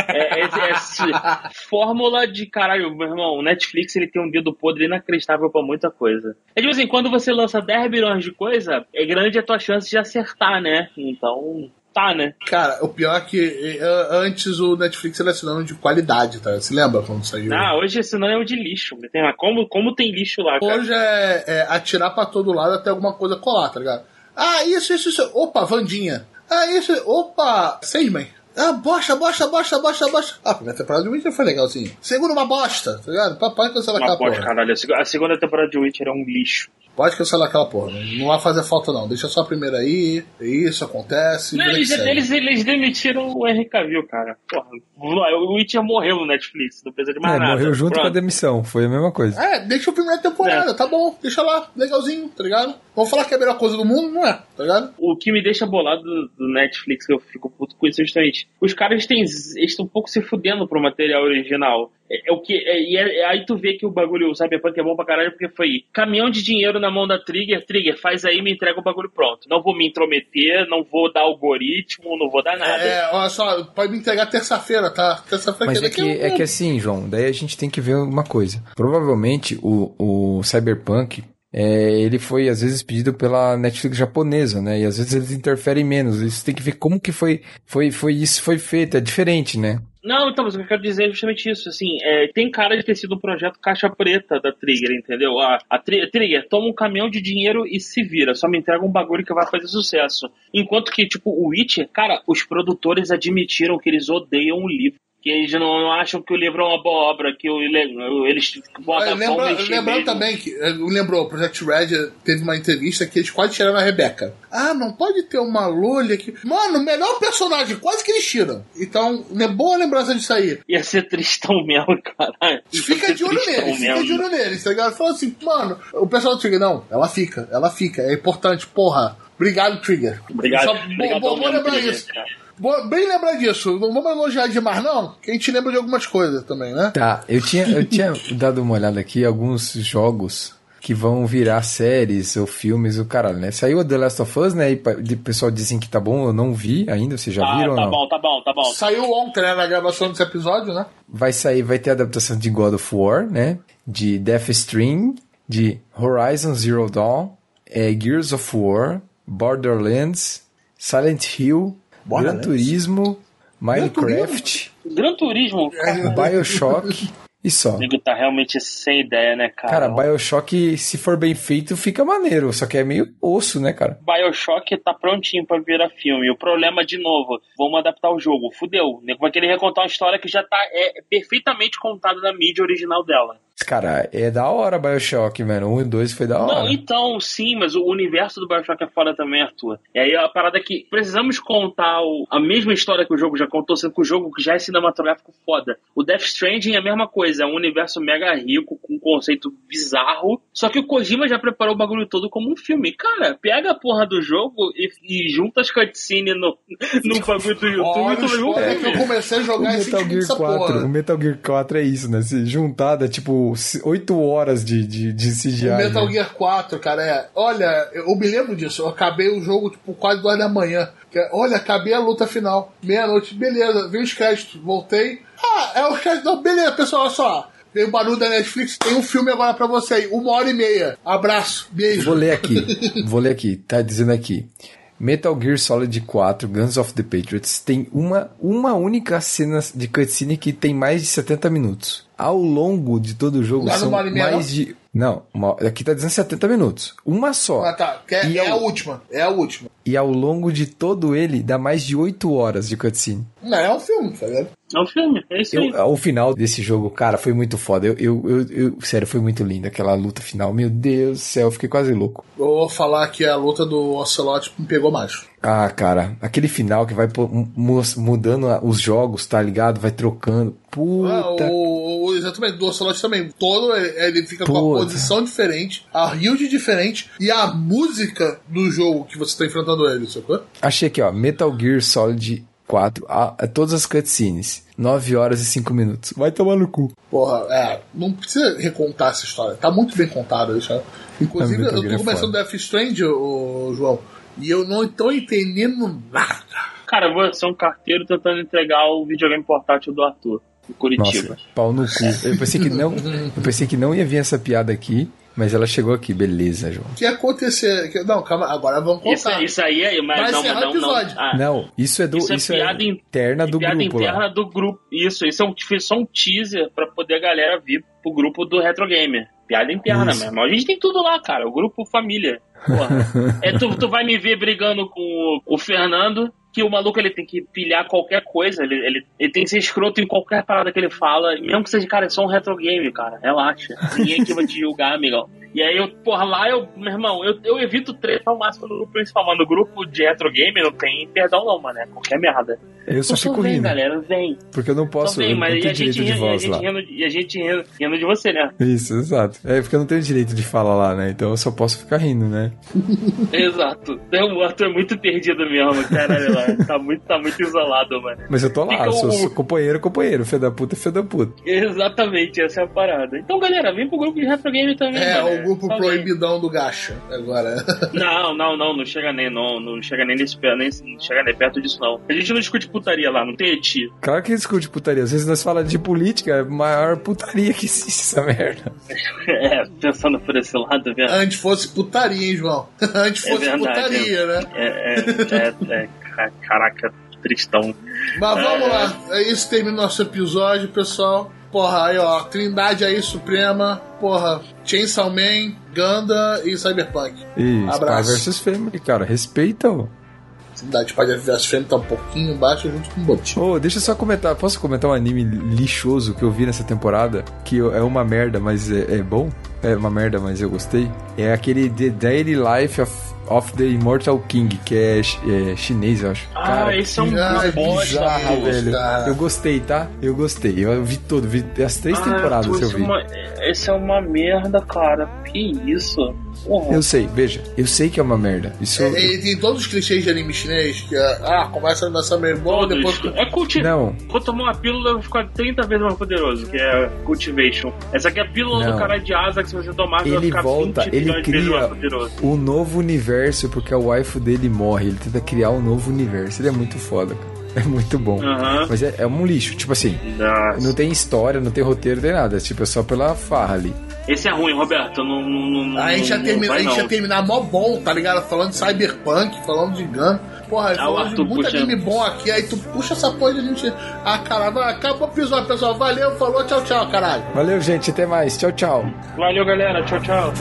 É, é- é esse- fórmula de caralho, meu irmão. O Netflix ele tem um dedo podre inacreditável pra muita coisa. É tipo assim, quando você lança 10 bilhões de coisa, é grande a tua chance de acertar, né? Então, tá, né? Cara, o pior é que antes o Netflix era sinônimo de qualidade, tá? Se lembra quando saiu? Ah, hoje é o de lixo. Tem lá, como, como tem lixo lá, cara? Hoje é, é atirar pra todo lado até alguma coisa colar, tá ligado? Ah, isso, isso, isso. Opa, Vandinha. Ah, isso. Opa, Sandman. Ah, bosta, bosta, bosta, bosta, bosta. Ah, a primeira temporada de Witcher foi legalzinho. Segunda, uma bosta, tá ligado? Papai cancelar Uma aquela bosta, porra. caralho. A A segunda temporada de Witcher é um lixo. Pode cancelar aquela porra. Não, não vai fazer falta, não. Deixa só a primeira aí. Isso acontece. Não, eles, eles, eles demitiram o Henry Cavill, cara. Porra, o Witcher morreu no Netflix, não precisa de mais É, nada. morreu junto com a Pronto. demissão. Foi a mesma coisa. É, deixa a primeira temporada, É. tá bom. Deixa lá, legalzinho, tá ligado? Vamos falar que é a melhor coisa do mundo? Não é, tá ligado? O que me deixa bolado do, do Netflix, que eu fico puto com isso, é justamente. Os caras têm, estão um pouco se fudendo pro material original. É, é o que, é, e é, aí tu vê que o bagulho, o Cyberpunk é bom pra caralho, porque foi caminhão de dinheiro na mão da Trigger, Trigger, faz aí me entrega o bagulho pronto. Não vou me intrometer, não vou dar algoritmo, não vou dar nada. É, olha só, pode me entregar terça-feira, tá? Terça-feira Mas é que, é que assim, João, daí a gente tem que ver uma coisa. Provavelmente o, o Cyberpunk é, ele foi às vezes pedido pela Netflix japonesa, né? E às vezes eles interferem menos. Isso tem que ver como que foi, foi, foi isso foi feito. É diferente, né? Não, então, mas eu quero dizer justamente isso, assim, é, tem cara de ter sido um projeto caixa preta da Trigger, entendeu? A, a, Trigger toma um caminhão de dinheiro e se vira, só me entrega um bagulho que vai fazer sucesso. Enquanto que, tipo, o Witcher, cara, os produtores admitiram que eles odeiam o livro que eles não, acham que o livro é uma boa obra, que o, eles botam lembra, Lembrando também que, eh, lembrou, o Project Red teve uma entrevista que eles quase tiraram a Rebeca. Ah, não pode ter uma Lulha que. Mano, o melhor personagem, quase que eles tiram. Então, é boa lembrança disso aí. Ia ser tristão mesmo, caralho. Fica de olho neles, fica de olho neles, tá ligado? Falou assim, mano, o pessoal do Trigger, não, ela fica, ela fica, é importante, porra. Obrigado, Trigger. Obrigado. Só, Obrigado bom, bom lembrar isso. Bem lembrar disso. Não vamos elogiar demais, não, que a gente lembra de algumas coisas também, né? Tá, eu tinha, eu tinha (laughs) dado uma olhada aqui, alguns jogos que vão virar séries ou filmes, o caralho, né? Saiu The Last of Us, né? E o pessoal dizem que tá bom, eu não vi ainda, vocês já ah, viram tá ou não? bom, tá bom, tá bom. Saiu ontem, né, na gravação desse episódio, né? Vai sair, vai ter adaptação de God of War, né? De Death String, de Horizon Zero Dawn, é, Gears of War, Borderlands, Silent Hill, Gran Turismo, Minecraft, Gran (laughs) Turismo, Bioshock e só. O nego tá realmente sem ideia, né, cara? Cara, Bioshock, se for bem feito, fica maneiro. Só que é meio osso, né, cara? Bioshock tá prontinho pra virar filme. O problema, de novo, vamos adaptar o jogo. Fudeu. O nego vai querer recontar uma história que já tá é, perfeitamente contada na mídia original dela. Cara, é da hora Bioshock, mano. Um e dois foi da hora. Não, então, sim, mas o universo do Bioshock é foda também, Arthur. E aí a parada é que precisamos contar o, a mesma história que o jogo já contou, sendo que o jogo já é cinematográfico foda. O Death Stranding é a mesma coisa, é um universo mega rico, com um conceito bizarro. Só que o Kojima já preparou o bagulho todo como um filme. Cara, pega a porra do jogo e, e junta as cutscenes no, no bagulho do YouTube Olha, e é, que eu comecei a jogar o Metal Gear 4, porra. O Metal Gear 4 é isso, né? Se juntada, tipo, 8 horas de, de, de CGI. O Metal né? Gear 4, cara, é. Olha, eu me lembro disso. Eu acabei o jogo, tipo, quase duas da manhã. Olha, acabei a luta final. Meia-noite, beleza, veio os créditos, voltei. Ah, é os créditos. Não, beleza, pessoal, olha só. Veio o barulho da Netflix, tem um filme agora pra você aí. Uma hora e meia. Abraço, beijo. Vou ler aqui. (laughs) Vou ler aqui. Tá dizendo aqui. Metal Gear Solid 4 Guns of the Patriots tem uma, uma única cena de cutscene que tem mais de 70 minutos. Ao longo de todo o jogo são mais de. Não, uma- aqui tá dizendo 70 minutos. Uma só. Ah, tá. É, E é ao- a última. É a última. E ao longo de todo ele dá mais de 8 horas de cutscene. Não, é um filme, tá ligado? É um filme, é isso aí. Eu, o final desse jogo, cara, foi muito foda. Eu, eu, eu, eu- sério, foi muito lindo aquela luta final. Meu Deus do céu, eu fiquei quase louco. Eu vou falar que a luta do Ocelot me pegou mais. Ah, cara, aquele final que vai mudando os jogos, tá ligado? Vai trocando. Ah, Puta. o, o- exatamente, do Ocelot também. Todo ele ele fica com a Puta. posição diferente, a build diferente e a música do jogo que você tá enfrentando ele, sacou? Achei aqui, ó. Metal Gear Solid 4. a- a todas as cutscenes. 9 horas e 5 minutos. Vai tomar no cu. Porra, é, não precisa recontar essa história. Tá muito bem contado isso. né? Inclusive, Metal eu é tô começando Death Strange, ô, João, e eu não tô entendendo nada. Cara, eu vou ser um carteiro tentando entregar o videogame portátil do Arthur, Curitiba. Nossa, pau no cu. Eu pensei que não, eu pensei que não ia vir essa piada aqui, mas ela chegou aqui. Beleza, João. O que acontecer? que- Não, calma, agora vamos Isso, contar. isso aí é. Mas Vai não, não, o não. episódio. Ah, Não, isso é do Isso é isso é piada in- interna do piada grupo interna lá. do grupo. Isso, isso é um, só um teaser pra poder a galera vir pro grupo do Retro Gamer. Piada interna Isso. mesmo. A gente tem tudo lá, cara. O grupo família. Porra. (laughs) é, tu, tu vai me ver brigando com o, o Fernando, que o maluco ele tem que pilhar qualquer coisa. Ele, ele, ele tem que ser escroto em qualquer parada que ele fala. Mesmo que seja, cara, é só um retro game, cara. Relaxa. Ninguém aqui vai te julgar, amigão. E aí eu, porra, lá eu, meu irmão, eu, eu evito treta ao máximo no grupo principal, mas no grupo de retro game não tem perdão não, mano, é qualquer merda. Eu só Então fico vem, rindo. galera, vem. Porque eu não Então posso. vem, eu não mas e tenho a gente, direito de rindo, e a voz gente lá. rindo, e a gente rindo, rindo de você, né? Isso, exato. É porque eu não tenho direito de falar lá, né? Então eu só posso ficar rindo, né? (laughs) Exato. Então, O Arthur é muito perdido mesmo, caralho, lá. (laughs) Tá muito, tá muito isolado, mano. Mas eu tô lá, eu sou, sou companheiro, companheiro. Fê da puta, fê da puta. Exatamente, essa é a parada. Então, galera, vem pro grupo de retro game também. É, galera. o grupo Só vem. proibidão do gacha. Agora. (laughs) Não, não, não, não chega nem, não, não chega nem nesse pé, nem não chega nem perto disso, não. A gente não discute putaria lá, não tem eti. Claro que discute putaria. Às vezes nós falamos de política, é a maior putaria que existe essa merda. (laughs) É, pensando por esse lado, vendo? Antes fosse putaria, hein, João? Antes É fosse verdade, putaria, né? É, é, é, é, (laughs) caraca, tristão. Mas vamos É. lá. É isso termina o nosso episódio, pessoal. Porra, aí ó, Trindade aí Suprema, porra, Chainsaw Man, Ganda e Cyberpunk. E Abraço. Spy vs Family, cara, respeita, ô. Trindade Spider vs Fame tá um pouquinho baixo junto com o Botinho. Ô, deixa eu só comentar. Posso comentar um anime lixoso que eu vi nessa temporada? Que é uma merda, mas é, é bom? É uma merda, mas eu gostei. É aquele The Daily Life of, of the Immortal King, que é, é chinês, eu acho. Ah, esse é um Ah, bosta, bizarro, velho. cara. Eu gostei, tá? Eu gostei. Eu vi todo, vi as três Ah, temporadas eu esse é vi. uma- Esse é uma merda, cara. Que isso? Porra. Eu sei, veja, eu sei que é uma merda. Isso. É, Ele tem todos os clichês de anime chinês, que é, ah, começa a animação meio Todos. depois... É culti... Não, Vou tomar uma pílula vou ficar 30 vezes mais poderoso, que é Cultivation. Essa aqui é a pílula Não. do cara de asa que se você tomar você vai ele ficar volta, 20 ele cria um novo universo porque a waifu dele morre. Ele tenta criar um novo universo. Ele é muito foda, cara. É muito bom. Aham. Mas é, é um lixo. Tipo assim, Nossa. não tem história, não tem roteiro, não tem nada. É tipo, é só pela farra ali. Esse é ruim, Roberto. Não, não, não, A gente ia não terminar, vai, a gente ia não. terminar mó bom, tá ligado? Falando de Cyberpunk, falando de Gun. Porra, Ah, falando de muito puxando. anime bom aqui, aí tu puxa essa porra de a gente. Ah, caralho, acabou o episódio, pessoal. Valeu, falou, tchau, tchau, caralho. Valeu, gente. Até mais. Tchau, tchau. Valeu, galera. Tchau, tchau.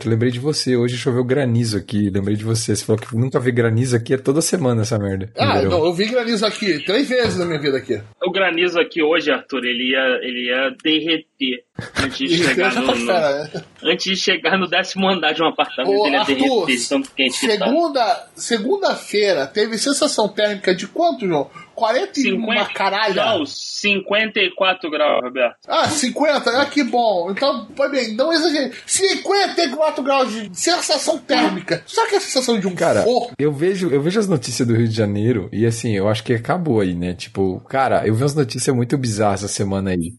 Roberto, lembrei de você. Hoje choveu granizo aqui. Lembrei de você. Você falou que nunca vê granizo aqui. É toda semana essa merda. Ah, não, eu vi granizo aqui três vezes na minha vida aqui. O granizo aqui hoje, Arthur, ele ia, ele ia derreter antes de (laughs) chegar no, no- antes de chegar no décimo andar de um apartamento, Ô, ele ia Arthur, derreter de tanto quente que tá. segunda, segunda-feira teve sensação térmica de quanto, João? 40 e uma caralho. Não, 54 graus, Roberto. Ah, 50? Ah, que bom. Então, bem, não exagere. 54 graus de sensação térmica. Só que a sensação de um Cara, forno. eu vejo, eu vejo as notícias do Rio de Janeiro e assim, eu acho que acabou aí, né? Tipo, cara, eu vi umas notícias muito bizarras essa semana aí.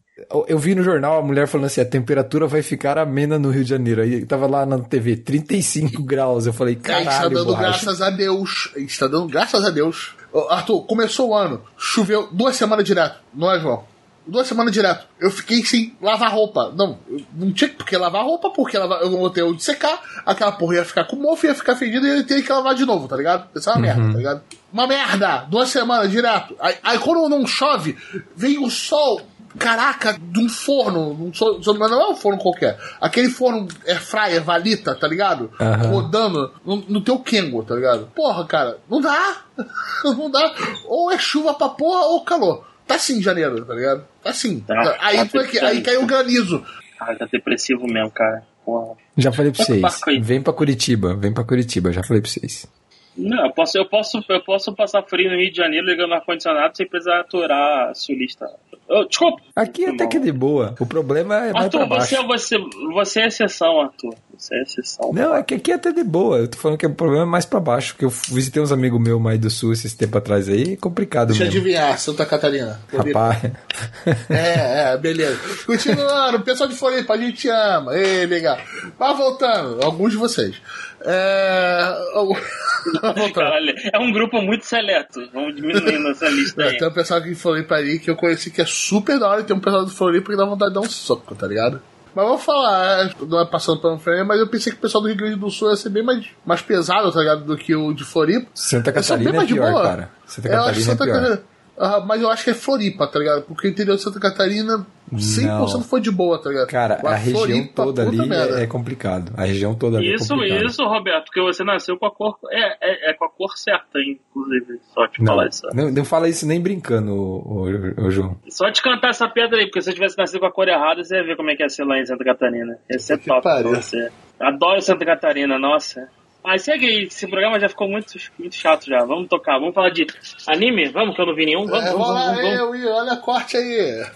Eu, vi no jornal a mulher falando assim: a temperatura vai ficar amena no Rio de Janeiro. Aí tava lá na TV, 35 (laughs) graus. Eu falei, A gente tá caralho, dando borracha. graças a Deus. A gente tá dando graças a Deus. Arthur, começou o ano, choveu duas semanas direto, não é, João? Duas semanas direto. Eu fiquei sem lavar roupa. Não, não tinha por que lavar roupa, porque lavar, eu não vou ter onde secar. Aquela porra ia ficar com mofo, ia ficar fedida e eu ia ter que lavar de novo, tá ligado? Isso é uma merda, tá ligado? Uma merda! Duas semanas direto. Aí, aí quando não chove, vem o sol. Caraca, de um forno, um mas não é um forno qualquer. Aquele forno é fryer, valita, tá ligado? Aham. Rodando no, no teu Kengo, tá ligado? Porra, cara, não dá. (laughs) não dá. Ou é chuva pra porra ou calor. Tá sim em janeiro, tá ligado? Tá sim. Tá. aí, Tá é que- aí caiu o granizo. Cara, tá depressivo mesmo, cara. porra. Já falei pra vocês. Vem pra Curitiba, vem pra Curitiba, já falei pra vocês. Não, eu posso, eu posso, eu posso passar frio no Rio de Janeiro ligando ar-condicionado sem precisar aturar sulista. Ô, desculpa. Aqui até que é de boa. O problema é mais pra Arthur, baixo. você, você, você é exceção, Arthur. Você é exceção. Não, é que aqui até de boa. Eu tô falando que o problema é mais pra baixo. Porque eu visitei uns amigos meus mais do sul esses tempos atrás aí. É complicado Deixa eu mesmo. adivinhar, Santa Catarina. Rapaz. É, é, beleza. Continuando, o pessoal de Floripa, a gente ama. Ei, legal. Mas voltando, alguns de vocês. É. (laughs) voltando. Caralho, é um grupo muito seleto. Vamos diminuindo essa lista aí. Tem um pessoal aqui de Floripa ali que eu conheci que é super da hora e tem um pessoal de Floripa que dá vontade de dar um soco, tá ligado? Mas vou falar, é, não é passando pelo frame, mas eu pensei que o pessoal do Rio Grande do Sul ia ser bem mais, mais pesado, tá ligado? Do que o de Floripa. Santa Eles são bem Catarina é mais de pior, boa. cara. Santa acho Catarina é Santa pior. Catarina. Ah, mas eu acho que é Floripa, tá ligado? Porque o interior de Santa Catarina 100% foi de boa, tá ligado? Cara, Mas a região Floripa, toda ali merda. é, é complicado. A região toda ali é Isso, complicado. isso, Roberto, porque você nasceu com a cor. É, é, é com a cor certa, inclusive. Só te Não, falar isso. não, não fala isso nem brincando, ô, ô, ô, João. Só te cantar essa pedra aí, porque se eu tivesse nascido com a cor errada, você ia ver como é que ia ser lá em Santa Catarina. Ia ser Que top pra você. Adoro Santa Catarina, nossa. Ah, segue aí, esse programa já ficou muito, muito chato já. Vamos tocar, vamos falar de anime? Vamos, que eu não vi nenhum. Vamos, É, vamos, vamos vamos, vamos. eu, Will, olha a corte aí. (laughs)